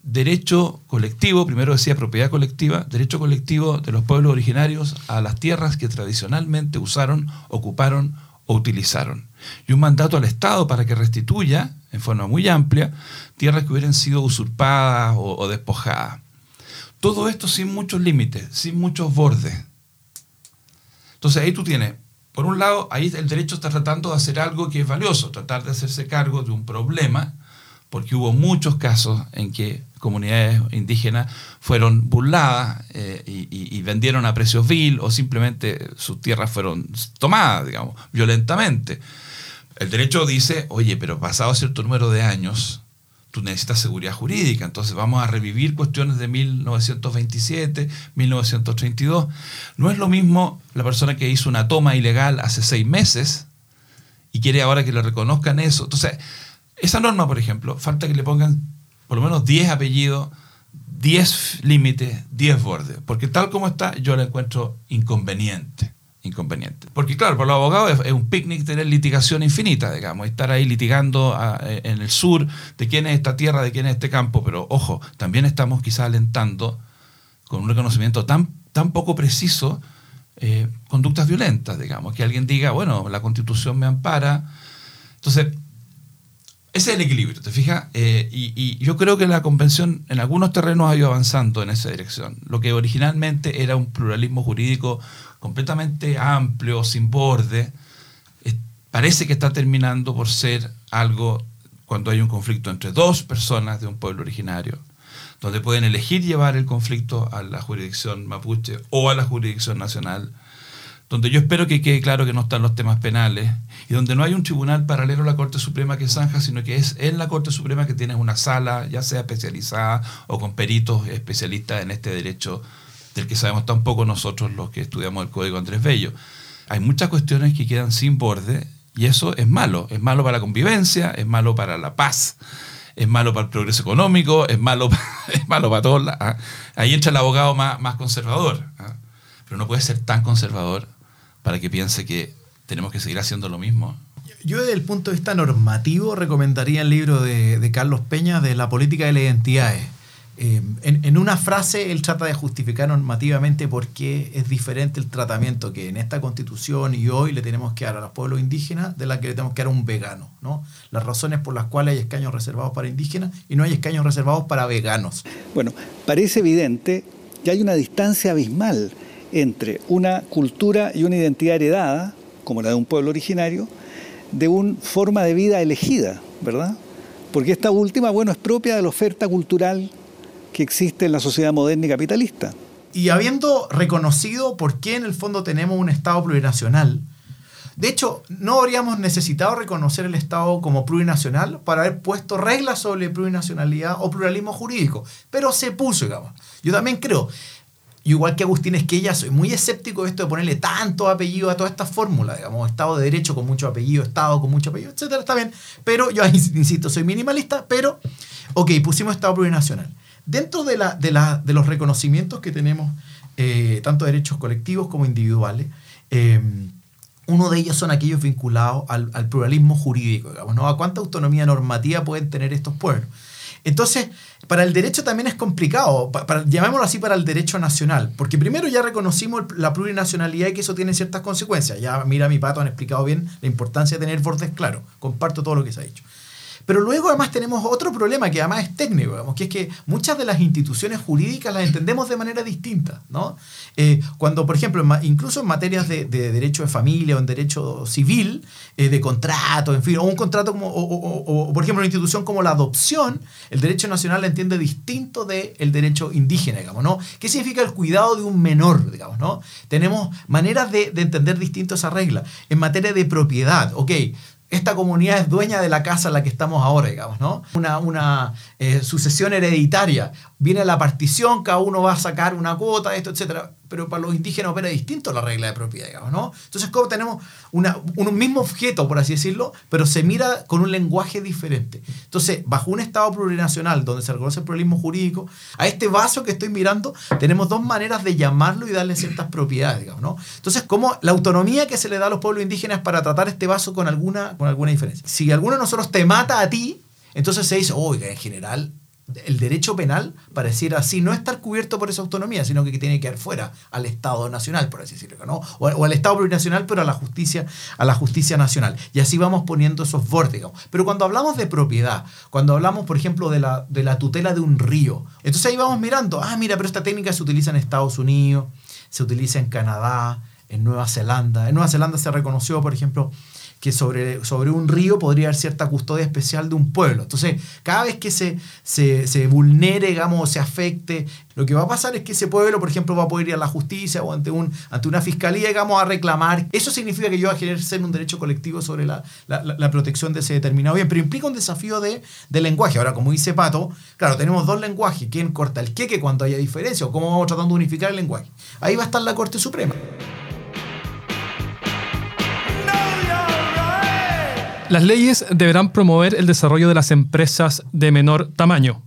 derecho colectivo, primero decía propiedad colectiva, derecho colectivo de los pueblos originarios a las tierras que tradicionalmente usaron, ocuparon o utilizaron. Y un mandato al Estado para que restituya, en forma muy amplia, tierras que hubieran sido usurpadas o, despojadas. Todo esto sin muchos límites, sin muchos bordes. Entonces ahí tú tienes, por un lado, ahí el derecho está tratando de hacer algo que es valioso, tratar de hacerse cargo de un problema, porque hubo muchos casos en que comunidades indígenas fueron burladas eh, y, y, vendieron a precios vil o simplemente sus tierras fueron tomadas, digamos, violentamente. El derecho dice, oye, pero pasado cierto número de años, tú necesitas seguridad jurídica, entonces vamos a revivir cuestiones de 1927, 1932. No es lo mismo la persona que hizo una toma ilegal hace seis meses y quiere ahora que le reconozcan eso. Entonces, esa norma, por ejemplo, falta que le pongan por lo menos 10 apellidos 10 límites, 10 bordes. Porque tal como está, yo la encuentro inconveniente. Inconveniente. Porque claro, para los abogados es, un picnic tener litigación infinita, digamos, estar ahí litigando ah, eh, en el sur de quién es esta tierra, de quién es este campo, pero ojo, también estamos quizás alentando con un reconocimiento tan, tan poco preciso eh, conductas violentas, digamos, que alguien diga, bueno, la constitución me ampara. Entonces, ese es el equilibrio, ¿te fijas? Eh, y, yo creo que la convención en algunos terrenos ha ido avanzando en esa dirección. Lo que originalmente era un pluralismo jurídico completamente amplio, sin borde, parece que está terminando por ser algo cuando hay un conflicto entre dos personas de un pueblo originario, donde pueden elegir llevar el conflicto a la jurisdicción mapuche o a la jurisdicción nacional donde yo espero que quede claro que no están los temas penales y donde no hay un tribunal paralelo a la Corte Suprema que zanja, sino que es en la Corte Suprema que tienes una sala, ya sea especializada o con peritos especialistas en este derecho del que sabemos tan poco nosotros los que estudiamos el Código Andrés Bello. Hay muchas cuestiones que quedan sin borde y eso es malo. Es malo para la convivencia, es malo para la paz, es malo para el progreso económico, es malo, [laughs] es malo para todos. ¿ah? Ahí entra el abogado más, más conservador. ¿ah? Pero no puede ser tan conservador para que piense que tenemos que seguir haciendo lo mismo. Yo desde el punto de vista normativo recomendaría el libro de, Carlos Peña de la política de las identidades. Eh, en, una frase él trata de justificar normativamente por qué es diferente el tratamiento que en esta constitución y hoy le tenemos que dar a los pueblos indígenas de la que le tenemos que dar a un vegano. ¿no? Las razones por las cuales hay escaños reservados para indígenas y no hay escaños reservados para veganos. Bueno, parece evidente que hay una distancia abismal entre una cultura y una identidad heredada, como la de un pueblo originario, de una forma de vida elegida, ¿verdad? Porque esta última, bueno, es propia de la oferta cultural que existe en la sociedad moderna y capitalista. Y habiendo reconocido por qué en el fondo tenemos un Estado plurinacional, de hecho, no habríamos necesitado reconocer el Estado como plurinacional para haber puesto reglas sobre plurinacionalidad o pluralismo jurídico, pero se puso, digamos. Yo también creo igual que Agustín Esquella, soy muy escéptico de esto de ponerle tanto apellido a toda esta fórmula, digamos, Estado de Derecho con mucho apellido, Estado con mucho apellido, etcétera, está bien. Pero yo [laughs] insisto, soy minimalista, pero, ok, pusimos Estado plurinacional. Dentro de, la, de, la, de los reconocimientos que tenemos, eh, tanto derechos colectivos como individuales, eh, uno de ellos son aquellos vinculados al, al pluralismo jurídico, digamos, ¿no? ¿A cuánta autonomía normativa pueden tener estos pueblos? Entonces, para el derecho también es complicado, llamémoslo así para el derecho nacional, porque primero ya reconocimos la plurinacionalidad y que eso tiene ciertas consecuencias. Ya mira, mi pato han explicado bien la importancia de tener bordes claros. Comparto todo lo que se ha dicho. Pero luego además tenemos otro problema que además es técnico, digamos, que es que muchas de las instituciones jurídicas las entendemos de manera distinta. ¿no? Eh, cuando, por ejemplo, incluso en materias de, derecho de familia o en derecho civil, eh, de contrato, en fin, o un contrato como, o, por ejemplo, una institución como la adopción, el derecho nacional la entiende distinto del derecho indígena, digamos, ¿no? ¿Qué significa el cuidado de un menor, digamos, ¿no? Tenemos maneras de, de entender distinto esa regla. En materia de propiedad, ok, esta comunidad es dueña de la casa en la que estamos ahora, digamos, ¿no? Una, eh, sucesión hereditaria. Viene la partición, cada uno va a sacar una cuota, esto, etcétera. Pero para los indígenas opera distinto la regla de propiedad, digamos, ¿no? Entonces, como tenemos una, un mismo objeto, por así decirlo, pero se mira con un lenguaje diferente. Entonces, bajo un Estado plurinacional donde se reconoce el pluralismo jurídico, a este vaso que estoy mirando, tenemos dos maneras de llamarlo y darle ciertas propiedades, digamos, ¿no? Entonces, como la autonomía que se le da a los pueblos indígenas para tratar este vaso con alguna, con alguna diferencia. Si alguno de nosotros te mata a ti, entonces se dice, oiga, en general, el derecho penal pareciera así no estar cubierto por esa autonomía, sino que tiene que ir fuera al Estado nacional, por así decirlo, ¿no? O, al Estado plurinacional, pero a la justicia, a la justicia nacional. Y así vamos poniendo esos bordes. Pero cuando hablamos de propiedad, cuando hablamos, por ejemplo, de la, de la tutela de un río, entonces ahí vamos mirando, ah, mira, pero esta técnica se utiliza en Estados Unidos, se utiliza en Canadá, en Nueva Zelanda. En Nueva Zelanda se reconoció, por ejemplo, que sobre, sobre un río podría haber cierta custodia especial de un pueblo. Entonces, cada vez que se, se, se vulnere, digamos, o se afecte, lo que va a pasar es que ese pueblo, por ejemplo, va a poder ir a la justicia o ante, un, ante una fiscalía, digamos, a reclamar. Eso significa que yo voy a ejercer un derecho colectivo sobre la, la, la, protección de ese determinado bien, pero implica un desafío de, lenguaje. Ahora, como dice Pato, claro, tenemos dos lenguajes. ¿Quién corta el qué cuando haya diferencia? ¿O cómo vamos tratando de unificar el lenguaje? Ahí va a estar la Corte Suprema. Las leyes deberán promover el desarrollo de las empresas de menor tamaño.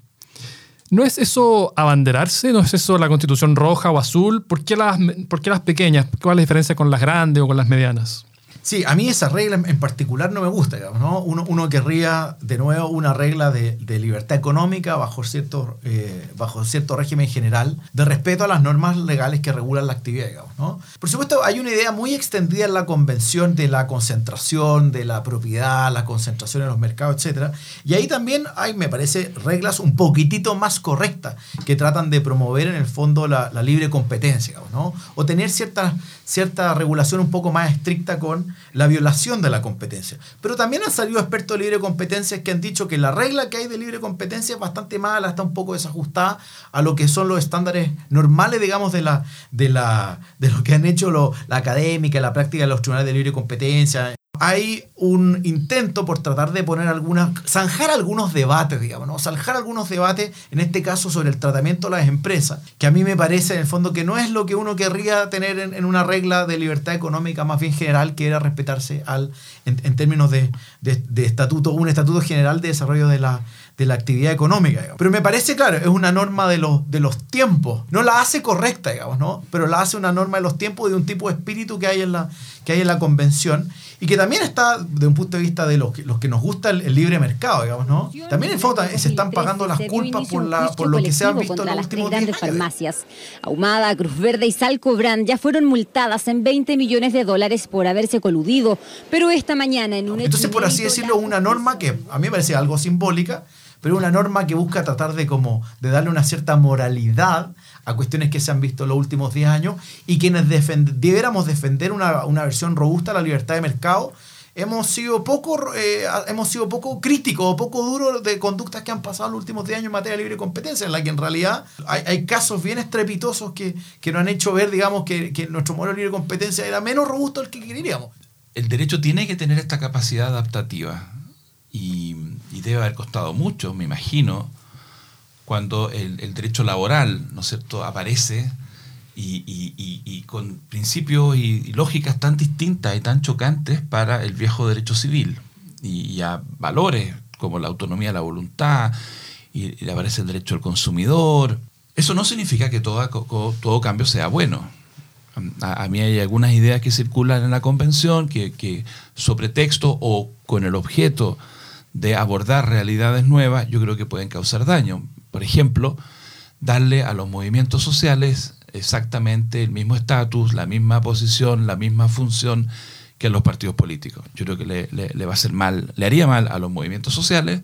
¿No es eso abanderarse? ¿No es eso la constitución roja o azul? ¿Por qué las, por qué las pequeñas? ¿Cuál es la diferencia con las grandes o con las medianas? Sí, a mí esa regla en particular no me gusta, ¿no? Uno, querría, de nuevo, una regla de, libertad económica bajo cierto, eh, bajo cierto régimen general, de respeto a las normas legales que regulan la actividad, digamos, ¿no? Por supuesto, hay una idea muy extendida en la convención de la concentración, de la propiedad, la concentración en los mercados, etc. Y ahí también hay, me parece, reglas un poquitito más correctas que tratan de promover en el fondo la, libre competencia, digamos, ¿no? O tener cierta, cierta regulación un poco más estricta con la violación de la competencia. Pero también han salido expertos de libre competencia que han dicho que la regla que hay de libre competencia es bastante mala, está un poco desajustada a lo que son los estándares normales, digamos, de, la, de, la, de lo que han hecho lo, la académica, la práctica de los tribunales de libre competencia hay un intento por tratar de poner algunas, zanjar algunos debates, digamos, ¿no? zanjar algunos debates, en este caso sobre el tratamiento de las empresas, que a mí me parece en el fondo que no es lo que uno querría tener en, una regla de libertad económica más bien general, que era respetarse al, en, términos de, de, estatuto, un estatuto general de desarrollo de la, de la actividad económica. Pero me parece, claro, es una norma de los, de los tiempos. No la hace correcta, digamos, ¿no? Pero la hace una norma de los tiempos de un tipo de espíritu que hay en la, que hay en la convención y que también está de un punto de vista de los que, los que nos gusta el, libre mercado, digamos, ¿no? También en fondo se están pagando las culpas por, la, por lo que se han visto en los últimos grandes farmacias. Ahumada, Cruz Verde y Salcobran ya fueron multadas en 20 millones de dólares por haberse coludido, pero esta mañana en un Entonces, por así decirlo, una norma que a mí me parece algo simbólica, pero una norma que busca tratar de como de darle una cierta moralidad a cuestiones que se han visto en los últimos 10 años y quienes debiéramos defender una, una, versión robusta de la libertad de mercado, hemos sido poco, eh, hemos sido poco críticos o poco duros de conductas que han pasado en los últimos 10 años en materia de libre competencia, en la que en realidad hay, hay casos bien estrepitosos que, que, nos han hecho ver, digamos, que, que nuestro modelo de libre competencia era menos robusto del que queríamos. El derecho tiene que tener esta capacidad adaptativa y, y debe haber costado mucho, me imagino, cuando el, derecho laboral, ¿no es cierto?, aparece y, con principios y, lógicas tan distintas y tan chocantes para el viejo derecho civil y, a valores como la autonomía la voluntad y, aparece el derecho al consumidor. Eso no significa que todo, todo cambio sea bueno. A, mí hay algunas ideas que circulan en la convención que, que sobre texto o con el objeto de abordar realidades nuevas, yo creo que pueden causar daño. Por ejemplo, darle a los movimientos sociales exactamente el mismo estatus, la misma posición, la misma función que los partidos políticos. Yo creo que le, va a hacer mal, le haría mal a los movimientos sociales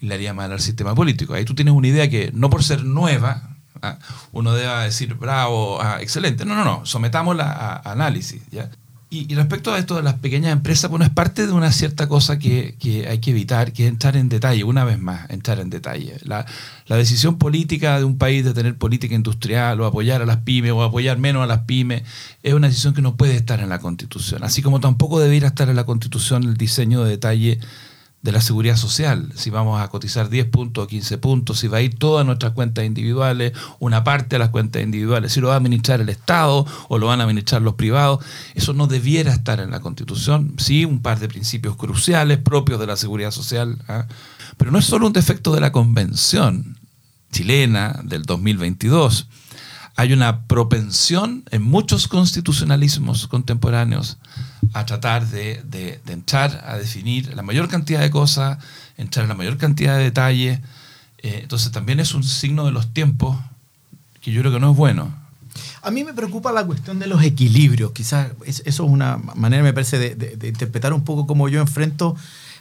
y le haría mal al sistema político. Ahí tú tienes una idea que no por ser nueva, ah, uno deba decir bravo, ah, excelente. No, no, no, sometámosla a análisis. ¿ya? Y, respecto a esto de las pequeñas empresas, bueno, es parte de una cierta cosa que, hay que evitar, que es entrar en detalle, una vez más, entrar en detalle. La, decisión política de un país de tener política industrial o apoyar a las pymes o apoyar menos a las pymes es una decisión que no puede estar en la Constitución. Así como tampoco debería estar en la Constitución el diseño de detalle de la seguridad social, si vamos a cotizar 10 puntos o 15 puntos, si va a ir todas nuestras cuentas individuales, una parte de las cuentas individuales, si lo va a administrar el Estado o lo van a administrar los privados, eso no debiera estar en la Constitución, sí, un par de principios cruciales propios de la seguridad social, ¿ah? pero no es solo un defecto de la Convención chilena del 2022, hay una propensión en muchos constitucionalismos contemporáneos a tratar de, entrar a definir la mayor cantidad de cosas, entrar en la mayor cantidad de detalles. Eh, entonces también es un signo de los tiempos que yo creo que no es bueno. A mí me preocupa la cuestión de los equilibrios. Quizás eso es una manera, me parece, de, interpretar un poco cómo yo enfrento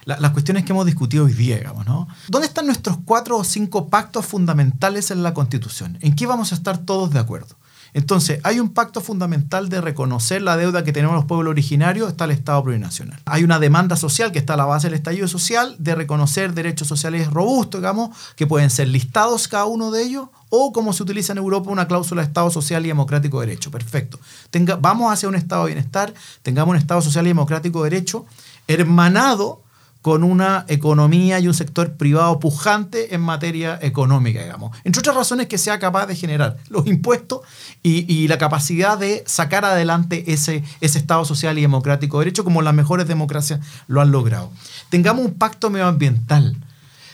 las cuestiones que hemos discutido hoy día, digamos, ¿no? ¿Dónde están nuestros cuatro o cinco pactos fundamentales en la Constitución? ¿En qué vamos a estar todos de acuerdo? Entonces, hay un pacto fundamental de reconocer la deuda que tenemos los pueblos originarios, está el Estado plurinacional. Hay una demanda social que está a la base del estallido social de reconocer derechos sociales robustos, digamos, que pueden ser listados cada uno de ellos o como se utiliza en Europa una cláusula de Estado social y democrático de derecho. Perfecto. Tenga, vamos hacia un Estado de bienestar, tengamos un Estado social y democrático de derecho hermanado con una economía y un sector privado pujante en materia económica, digamos. Entre otras razones que sea capaz de generar los impuestos y, la capacidad de sacar adelante ese, Estado social y democrático de derecho como las mejores democracias lo han logrado. Tengamos un pacto medioambiental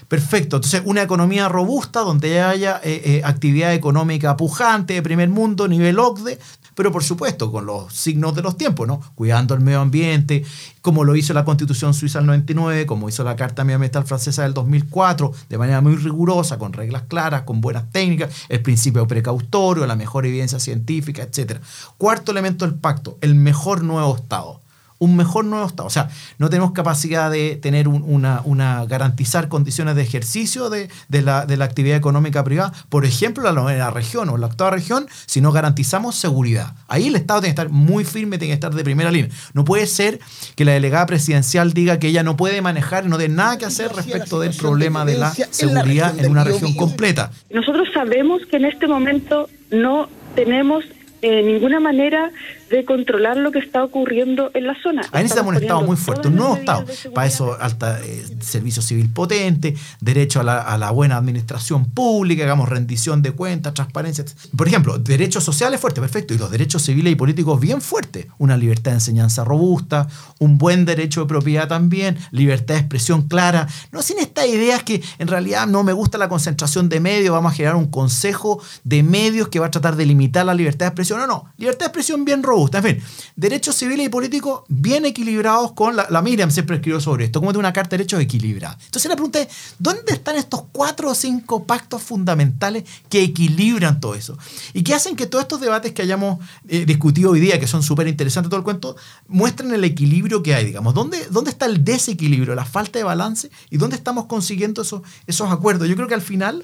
Perfecto. Entonces, una economía robusta donde haya eh, eh, actividad económica pujante de primer mundo, nivel OCDE, pero por supuesto con los signos de los tiempos, ¿no? Cuidando el medio ambiente, como lo hizo la Constitución Suiza del 99, como hizo la Carta Medioambiental Francesa del 2004, de manera muy rigurosa, con reglas claras, con buenas técnicas, el principio precautorio, la mejor evidencia científica, etc. Cuarto elemento del pacto, el mejor nuevo Estado un mejor nuevo Estado. O sea, no tenemos capacidad de tener una, una, garantizar condiciones de ejercicio de, la, de, la, actividad económica privada, por ejemplo, la novena región o la octava región, si no garantizamos seguridad. Ahí el Estado tiene que estar muy firme, tiene que estar de primera línea. No puede ser que la delegada presidencial diga que ella no puede manejar no tiene nada que hacer respecto del problema de la seguridad en, una región completa. Nosotros sabemos que en este momento no tenemos eh, ninguna manera de controlar lo que está ocurriendo en la zona. Ahí necesitamos un Estado muy fuerte, un nuevo Estado. Para eso, alta eh, servicio civil potente, derecho a la, a la, buena administración pública, hagamos rendición de cuentas, transparencia. Por ejemplo, derechos sociales fuertes, perfecto, y los derechos civiles y políticos bien fuertes. Una libertad de enseñanza robusta, un buen derecho de propiedad también, libertad de expresión clara. No sin estas ideas que en realidad no me gusta la concentración de medios, vamos a generar un consejo de medios que va a tratar de limitar la libertad de expresión. No, no, libertad de expresión bien robusta en fin, derechos civiles y políticos bien equilibrados con la, la Miriam siempre escribió sobre esto, como de una carta de derechos equilibrada. Entonces la pregunta es, ¿dónde están estos cuatro o cinco pactos fundamentales que equilibran todo eso? Y que hacen que todos estos debates que hayamos eh, discutido hoy día, que son súper interesantes todo el cuento, muestren el equilibrio que hay, digamos. ¿Dónde, ¿Dónde está el desequilibrio, la falta de balance y dónde estamos consiguiendo esos, esos acuerdos? Yo creo que al final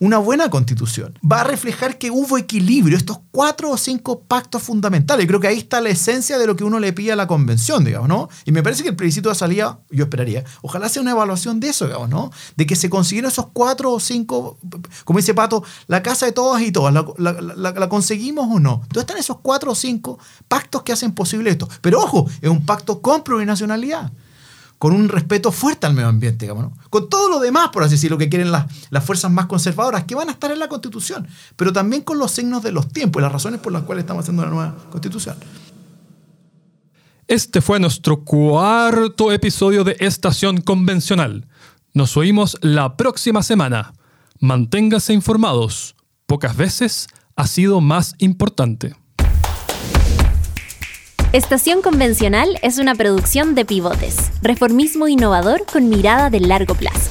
una buena constitución va a reflejar que hubo equilibrio, estos cuatro o cinco pactos fundamentales. Creo que ahí está la esencia de lo que uno le pide a la convención, digamos, ¿no? Y me parece que el plebiscito de salida, yo esperaría, ojalá sea una evaluación de eso, digamos, ¿no? De que se consiguieron esos cuatro o cinco, como dice Pato, la casa de todas y todas, la, conseguimos o no. Entonces están esos cuatro o cinco pactos que hacen posible esto. Pero ojo, es un pacto con plurinacionalidad con un respeto fuerte al medio ambiente, digamos, con todo lo demás, por así decirlo, que quieren las, las fuerzas más conservadoras, que van a estar en la Constitución, pero también con los signos de los tiempos y las razones por las cuales estamos haciendo la nueva Constitución. Este fue nuestro cuarto episodio de Estación Convencional. Nos oímos la próxima semana. Manténgase informados. Pocas veces ha sido más importante. Estación Convencional es una producción de Pivotes, reformismo innovador con mirada de largo plazo.